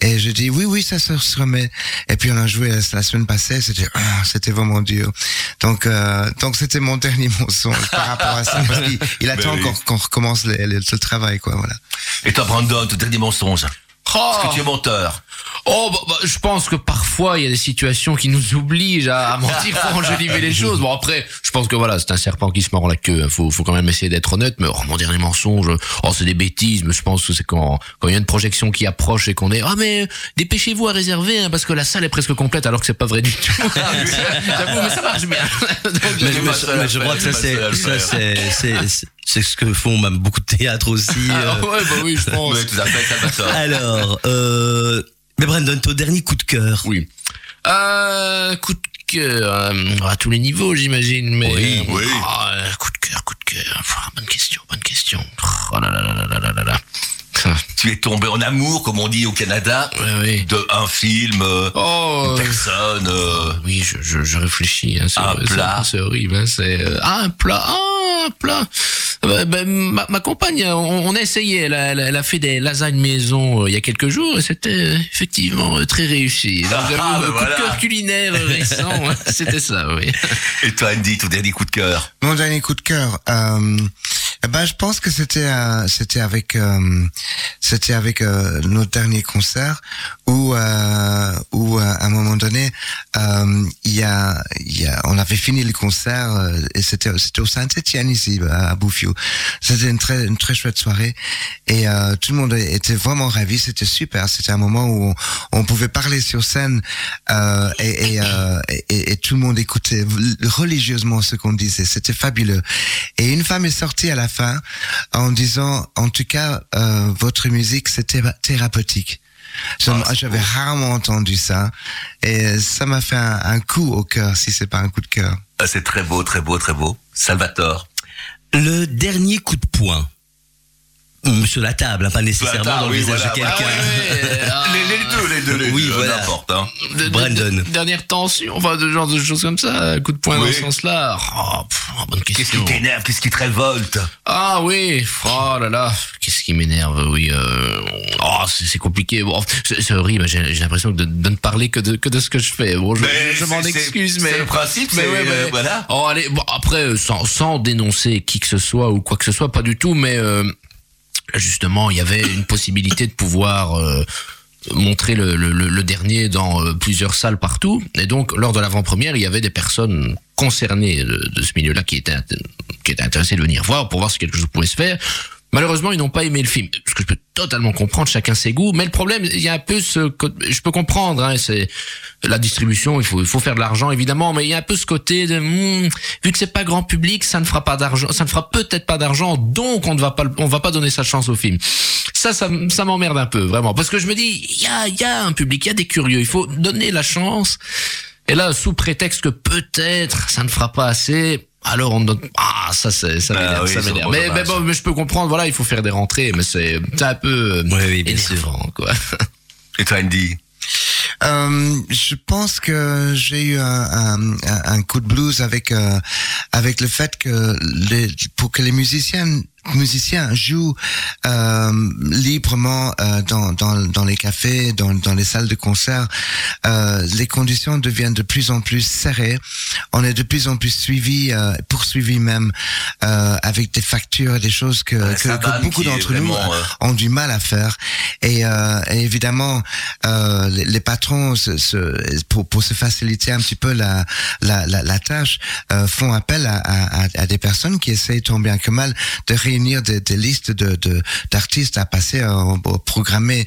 Et je dis oui oui ça se remet. Et puis on a joué la, la semaine passée c'était ah, c'était vraiment dur. Donc euh, donc c'était mon dernier *laughs* mensonge par rapport à ça parce qu'il il *laughs* attend Ben oui. qu'on qu'on recommence le, le- le travail quoi voilà. Et toi, Brandon, ton dernier mensonge Est-ce que tu es menteur Oh, bah, bah, je pense que parfois il y a des situations qui nous obligent à, à mentir pour *laughs* enjoliver les choses. Bon après, je pense que voilà, c'est un serpent qui se mord la queue. Faut, faut quand même essayer d'être honnête. Mais oh, mon dernier mensonge, oh c'est des bêtises. Mais je pense que c'est quand quand il y a une projection qui approche et qu'on est ah mais dépêchez-vous à réserver hein, parce que la salle est presque complète alors que c'est pas vrai du tout. *laughs* J'avoue, mais ça marche bien. *laughs* Donc, Mais, je- mais- je crois que ça c'est c'est ce que font même beaucoup de théâtres aussi. ah euh. ouais, bah oui, je pense. tout à fait, ça. Alors, euh, mais Brandon, ton dernier coup de cœur. Oui. Euh, coup de cœur euh, à tous les niveaux, j'imagine. Mais oui, euh, oui. Oh, coup de cœur, coup de cœur. Bonne question, bonne question. Oh là là là là là là là. Tu es tombé en amour, comme on dit au Canada, oui. de un film, euh, Oh. une personne. euh, Oui, je, je, je réfléchis. Hein, c'est- Un c'est- plat. C'est horrible. Hein, c'est euh, ah un plat. Ah un plat. Bah, bah, ma, ma compagne, on, on a essayé. Elle a, elle fait des lasagnes maison euh, il y a quelques jours et c'était euh, effectivement euh, très réussi. Donc, Ah, bah le coup voilà. de cœur culinaire récent, hein, *laughs* c'était ça. Oui. Et toi, Andy, ton dernier coup de cœur? Mon dernier coup de cœur, euh, eh ben, je pense que c'était euh, c'était avec euh, c'était avec euh, notre dernier concert où euh, où euh, à un moment donné il y a y a on avait fini le concert et c'était c'était au Saint-Étienne ici à, Bouffiou. C'était une très une très chouette soirée et tout le monde était vraiment ravi. C'était super. C'était un moment où on, pouvait parler sur scène et, et, tout le monde écoutait religieusement ce qu'on disait. C'était fabuleux. Et une femme est sortie à la fin en disant, en tout cas, votre musique, c'était thérapeutique. Je- Ah, J'avais rarement entendu ça et ça m'a fait un, un coup au cœur, si c'est pas un coup de cœur. Ah, C'est très beau, très beau, très beau. Salvatore. Le dernier coup de poing. Hum, Sur la table, hein, pas nécessairement table, dans le oui, visage voilà. de quelqu'un. Ah, *laughs* Les, les deux, les deux, les Oui, deux, voilà. n'importe. Hein. De- Brandon. de- dernière tension, enfin, de genre de choses comme ça, un coup de poing dans Oui. ce sens-là. Oh, pff, oh, bonne Qu'est-ce question. qui t'énerve Qu'est-ce qui te révolte? Ah oui, oh là là, qu'est-ce qui m'énerve, oui. Euh, oh, c'est c'est compliqué. Bon, c'est c'est horrible. J'ai j'ai l'impression de, de ne parler que de, que de ce que je fais. Bon, je, m'en c'est- c'est- excuse, mais c'est le principe, Mais ouais, euh, mais- voilà. Oh allez, bon, après, euh, sans, sans dénoncer qui que ce soit ou quoi que ce soit, pas du tout, mais euh, justement, il y avait une possibilité de pouvoir. euh, montrer le, dernier dans euh, plusieurs salles partout. Et donc, lors de l'avant-première, il y avait des personnes concernées de, de ce milieu-là qui étaient, qui étaient intéressées de venir voir pour voir si quelque chose pouvait se faire. Malheureusement, ils n'ont pas aimé le film. Ce que je peux totalement comprendre, chacun ses goûts. Mais le problème, il y a un peu ce, je peux comprendre, hein, c'est la distribution. Il faut, il faut faire de l'argent évidemment, mais il y a un peu ce côté de, hmm, vu que c'est pas grand public, ça ne fera pas d'argent, ça ne fera peut-être pas d'argent, donc on ne va pas, on va pas donner sa chance au film. Ça, ça, ça m'emmerde un peu vraiment, parce que je me dis, il y a, il y a un public, il y a des curieux, il faut donner la chance. Et là, sous prétexte que peut-être ça ne fera pas assez, alors on donne. Ah, ça, c'est, ça Ah m'énerve, oui, ça m'énerve. Mais, mais bon, mais je peux comprendre. Voilà, il faut faire des rentrées, mais c'est, c'est un peu euh, Oui, oui, bien sûr. quoi. *laughs* Et toi, Andy? Euh, je pense que j'ai eu un, un, un- un coup de blues avec euh, avec le fait que les, pour que les musiciens musiciens jouent euh, librement euh, dans, dans dans les cafés, dans dans les salles de concert, euh, les conditions deviennent de plus en plus serrées. On est de plus en plus suivi, euh, poursuivi même euh, avec des factures, des choses que, Ouais, que, beaucoup d'entre nous euh, ont du mal à faire. Et, euh, et évidemment, euh, les, les patrons, se, se- pour, pour se faciliter un petit peu la, la, la, la tâche, euh, font appel à, à, à- à des personnes qui essayent tant bien que mal de réunir des, listes de d'artistes à passer euh, au, au programmer.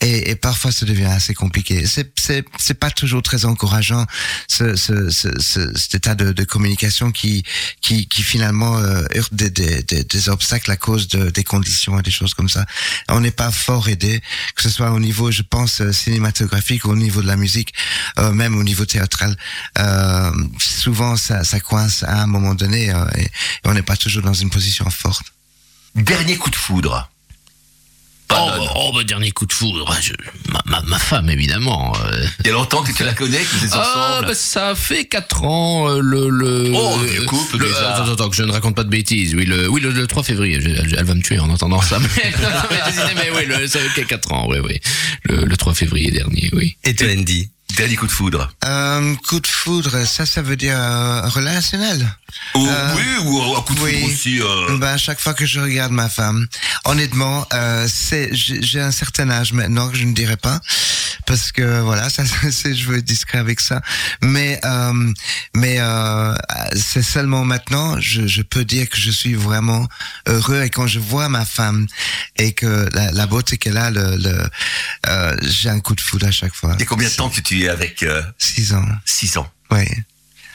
Et, parfois, ça devient assez compliqué. C'est c'est pas toujours très encourageant ce, ce, ce, ce- cet état de, communication qui qui, finalement euh, heurte des, des, obstacles à cause de, des conditions et des choses comme ça. On n'est pas fort aidé, que ce soit au niveau, je pense, euh, cinématographique, au niveau de la musique, euh, même au niveau théâtral. Euh, souvent, ça, ça coince à un moment donné euh, et on n'est pas toujours dans une position forte. Dernier coup de foudre. Oh, bah, oh, bah, dernier coup de foudre. Je- ma, ma, ma femme, évidemment. euh. Il y a longtemps que tu la connais, que vous êtes Ah, ensemble. bah, ça fait 4 ans, euh, le, le, Oh, vieux couple, le- déjà. Attends, attends, que je ne raconte pas de bêtises. Oui, le, oui, le, le 3 février. Je- elle, elle va me tuer en entendant ça. Mais, *laughs* non, mais, je disais, mais oui, le, ça fait 4 ans, oui, oui. Le, le 3 février dernier, oui. Et toi, Andy? Dernier coup de foudre. Euh, coup de foudre, ça, ça veut dire euh, relationnel. Euh, oui, ou un coup de oui. foudre aussi. euh, Ben, à chaque fois que je regarde ma femme, honnêtement, c'est j'ai un certain âge maintenant que je ne dirais pas parce que voilà, ça *laughs* c'est je veux être discret avec ça. Mais mais c'est seulement maintenant je, je peux dire que je suis vraiment heureux et quand je vois ma femme et que la, la beauté qu'elle a, le, le j'ai un coup de foudre à chaque fois. A combien de temps que tu avec euh, Six ans. 6 ans Oui.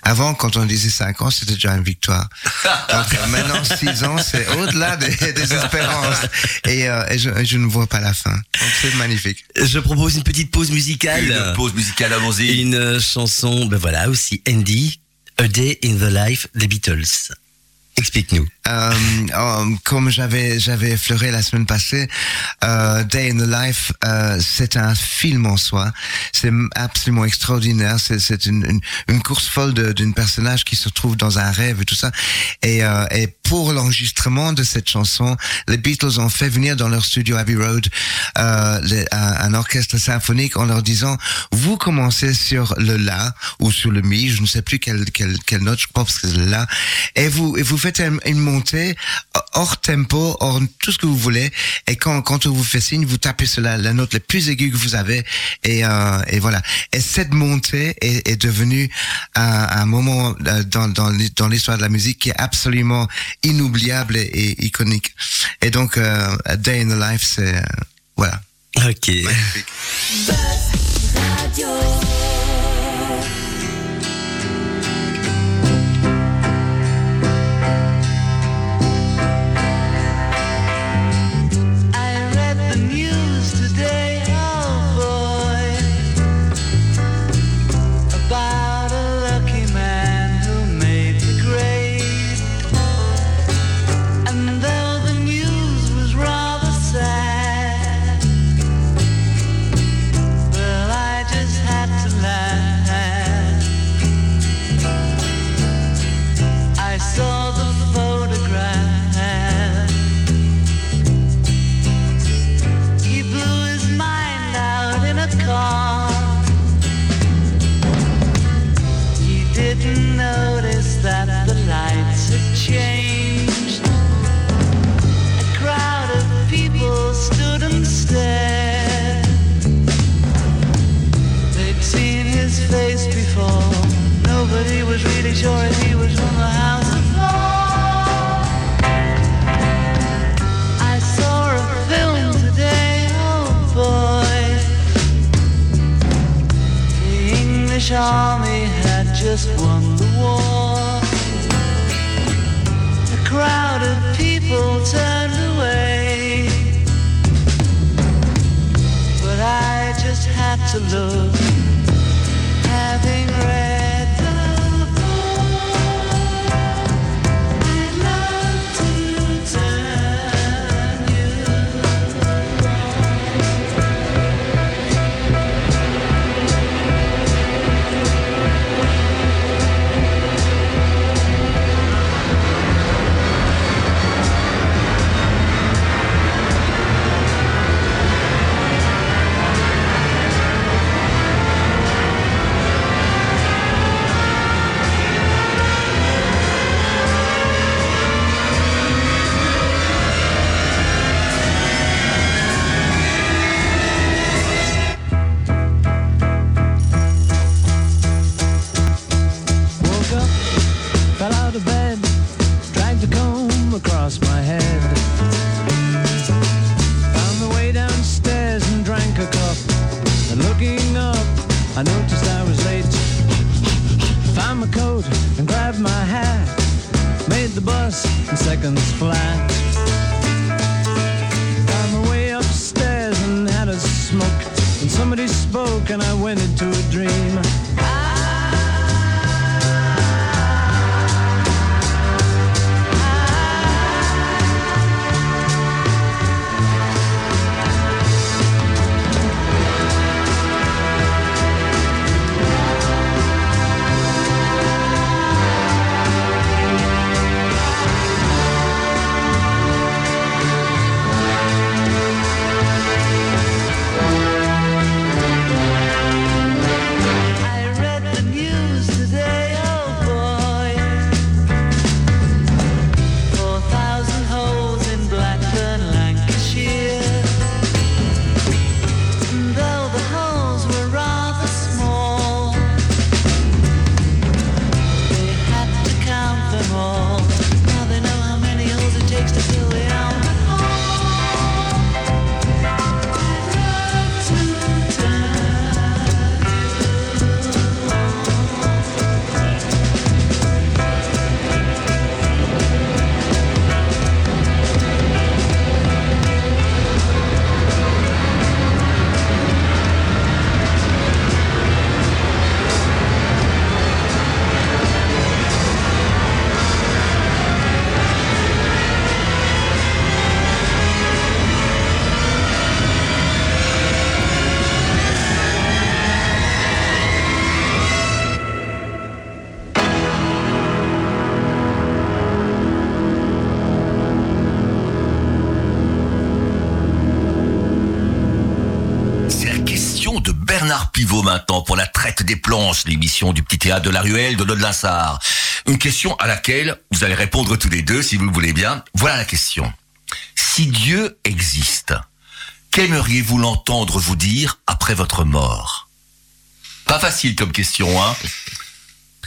Avant, quand on disait 5 ans, c'était déjà une victoire. *laughs* Donc euh, maintenant, 6 ans, c'est au-delà des, *laughs* des espérances. Et, euh, et je, je ne vois pas la fin. Donc c'est magnifique. Je propose une petite pause musicale. Une pause musicale, allons-y. Une euh, chanson, ben voilà, aussi Andy, A Day in the Life des Beatles. Explique-nous. Euh, euh, comme j'avais j'avais effleuré la semaine passée, euh, Day in the Life, euh, c'est un film en soi. C'est absolument extraordinaire. C'est une, une une course folle d'une personnage qui se trouve dans un rêve et tout ça. Et euh, et pour l'enregistrement de cette chanson, les Beatles ont fait venir dans leur studio Abbey Road euh, un, orchestre symphonique en leur disant vous commencez sur le la ou sur le mi, je ne sais plus quelle quelle quelle note, je pense que c'est le la, et vous et vous faites une, montée hors tempo, hors tout ce que vous voulez, et quand quand on vous fait signe, vous tapez sur la, note la plus aiguë que vous avez, et euh, et voilà. Et cette montée est, est devenue un, un moment euh, dans dans dans l'histoire de la musique qui est absolument inoubliable et, et iconique. Et donc euh, A Day in the Life, c'est euh, voilà. Ok. Magnifique. Radio. Pivot maintenant pour la traite des planches, l'émission du petit théâtre de la ruelle de Lodelinsard. Une question à laquelle vous allez répondre tous les deux si vous le voulez bien. Voilà la question. Si Dieu existe, qu'aimeriez-vous l'entendre vous dire après votre mort? Pas facile comme question, hein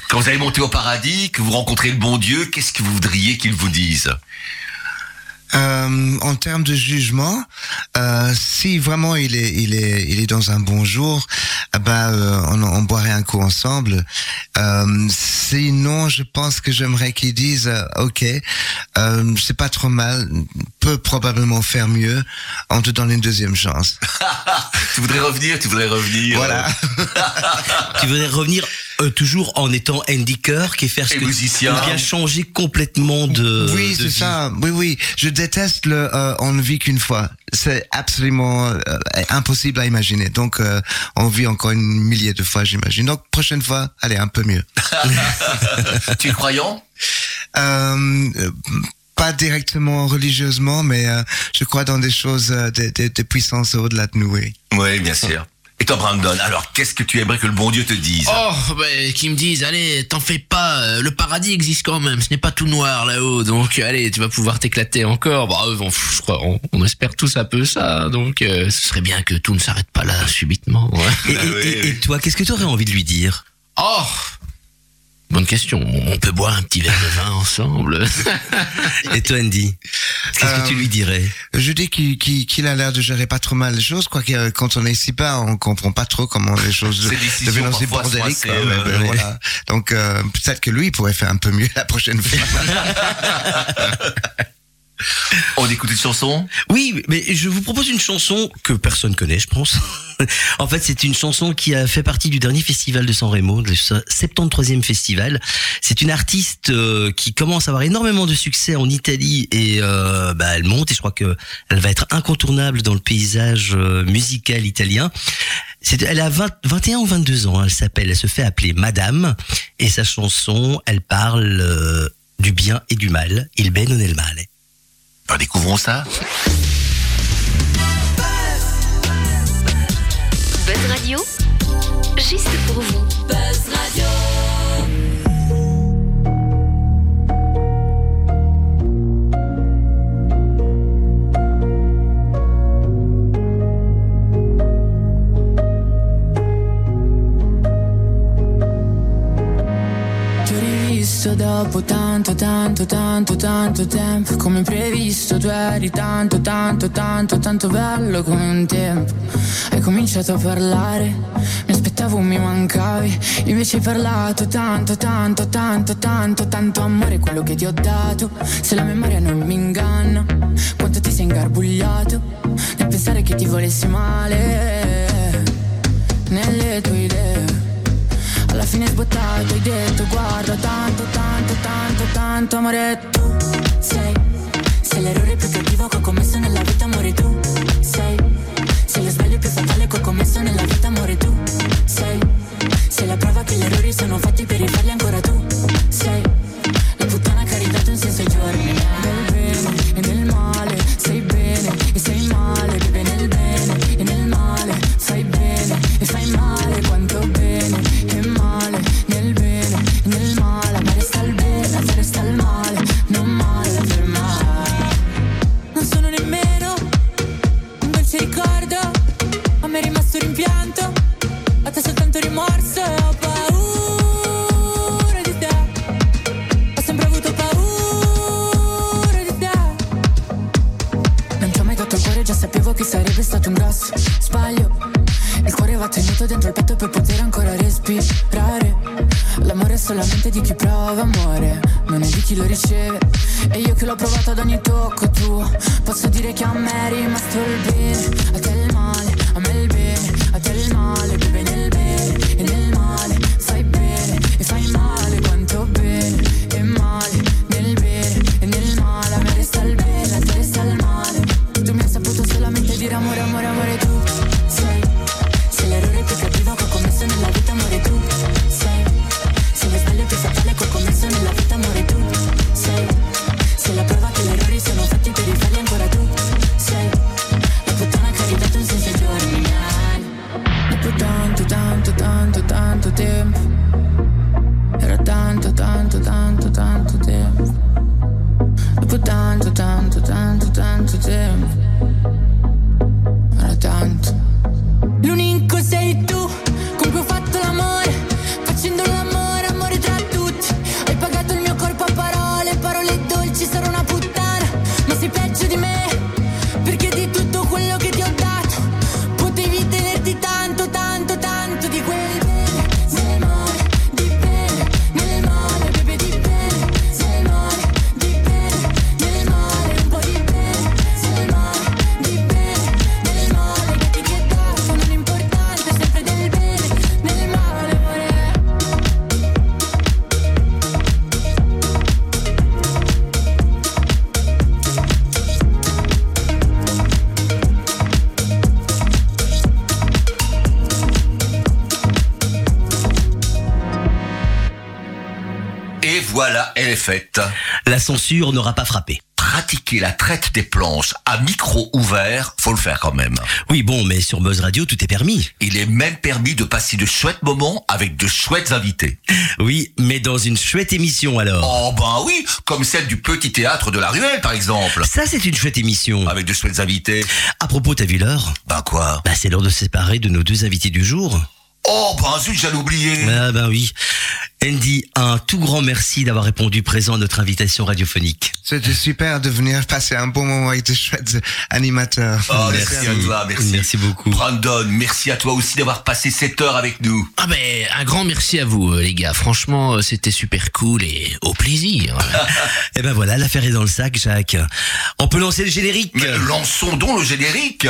Quand vous allez monter au paradis, que vous rencontrez le bon Dieu, qu'est-ce que vous voudriez qu'il vous dise? Euh, en termes de jugement, euh, si vraiment il est, il est, il est dans un bon jour, eh ben, euh, on, on boirait un coup ensemble. Sinon, je pense que j'aimerais qu'il dise, ok, c'est pas trop mal, peut probablement faire mieux, on te donne une deuxième chance. *laughs* Tu voudrais revenir, tu voudrais revenir. Voilà. *laughs* Tu voudrais revenir euh, toujours en étant Andy Kirk et faire ce Et que musicien. ou bien changer complètement de. oui, c'est ça. Oui, oui. Je déteste le euh, on ne vit qu'une fois. C'est absolument euh, impossible à imaginer. Donc, euh, on vit encore une millier de fois, j'imagine. Donc, prochaine fois, allez, un peu mieux. *laughs* tu es croyant? Pas directement religieusement, mais euh, je crois dans des choses, euh, des, des, des puissances au-delà de nous. Oui. Oui, bien sûr. Et toi, Brandon, alors qu'est-ce que tu aimerais que le bon Dieu te dise? Oh, ben, qui me disent, allez, t'en fais pas, euh, le paradis existe quand même, ce n'est pas tout noir là-haut, donc allez, tu vas pouvoir t'éclater encore. Bah, euh, bon, pff, je crois, on, on espère tous un peu ça, donc euh, ce serait bien que tout ne s'arrête pas là, subitement. ouais. Et, et- *laughs* et- et toi, qu'est-ce que tu aurais envie de lui dire? Oh Bonne question. On peut boire un petit verre de vin ensemble. *laughs* Et toi, Andy Qu'est-ce que tu lui dirais? Je dis qu'il qu'il a l'air de gérer pas trop mal les choses, quoi que quand on est ici bas, on comprend pas trop comment les choses deviennent aussi bordéliques. quoi, euh, ben ouais. voilà. Donc euh, peut-être que lui il pourrait faire un peu mieux la prochaine fois. *laughs* On écoute une chanson Oui, mais je vous propose une chanson que personne connaît, je pense. *laughs* en fait, c'est une chanson qui a fait partie du dernier festival de San Remo, le 73e festival. C'est une artiste euh, qui commence à avoir énormément de succès en Italie et euh, bah, elle monte et je crois que elle va être incontournable dans le paysage euh, musical italien. Elle a 20 21 ou 22 ans, elle s'appelle, elle se fait appeler Madame et sa chanson, elle parle du bien et du mal. Il bene nel male. Découvrons ça. Buzz Radio, juste pour vous. Buzz Radio. Ho rivisto dopo tanto, tanto, tanto, tanto tempo. Come previsto tu eri tanto, tanto, tanto, tanto bello come un tempo. Hai cominciato a parlare, mi aspettavo mi mancavi. Invece hai parlato tanto, tanto, tanto, tanto, tanto amore quello che ti ho dato. Se la memoria non mi inganna, quanto ti sei ingarbugliato Nel pensare che ti volessi male. Nelle tue idee fine sbottato, hai detto guarda tanto, tanto, tanto, tanto amore tu sei Sei l'errore più cattivo che ho commesso nella vita amore tu sei Sei lo sbaglio più fatale che ho commesso nella vita amore tu La censure n'aura pas frappé. Pratiquer la traite des planches à micro ouvert, faut le faire quand même. Oui, bon, mais sur Buzz Radio, tout est permis. Il est même permis de passer de chouettes moments avec de chouettes invités. Oui, mais dans une chouette émission alors. Oh ben oui, comme celle du petit théâtre de la Ruelle par exemple. Ça, c'est une chouette émission. Avec de chouettes invités. À propos, t'as vu l'heure? Ben quoi? Bah, c'est l'heure de séparer de nos deux invités du jour. Oh ben zut, j'allais oublier. Ah ben oui. Andy, un tout grand merci d'avoir répondu présent à notre invitation radiophonique. C'était super de venir passer un bon moment avec de chouettes animateurs. Oh, merci, à toi, merci. Merci beaucoup. Brandon, merci à toi aussi d'avoir passé cette heure avec nous. Ah ben, un grand merci à vous, euh, les gars. Franchement, euh, c'était super cool et au plaisir. *laughs* Et ben voilà, l'affaire est dans le sac, Jacques. On peut lancer le générique. Mais lançons donc le générique.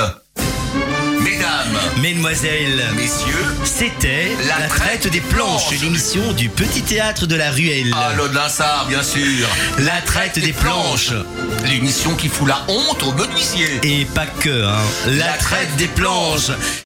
Mesdames, Mesdemoiselles, messieurs, c'était La traite des planches, l'émission du petit théâtre de la Ruelle. à l'eau de Linsard, bien sûr. La traite des planches. L'émission qui fout la honte aux menuisiers. Et pas que, hein. La traite des planches.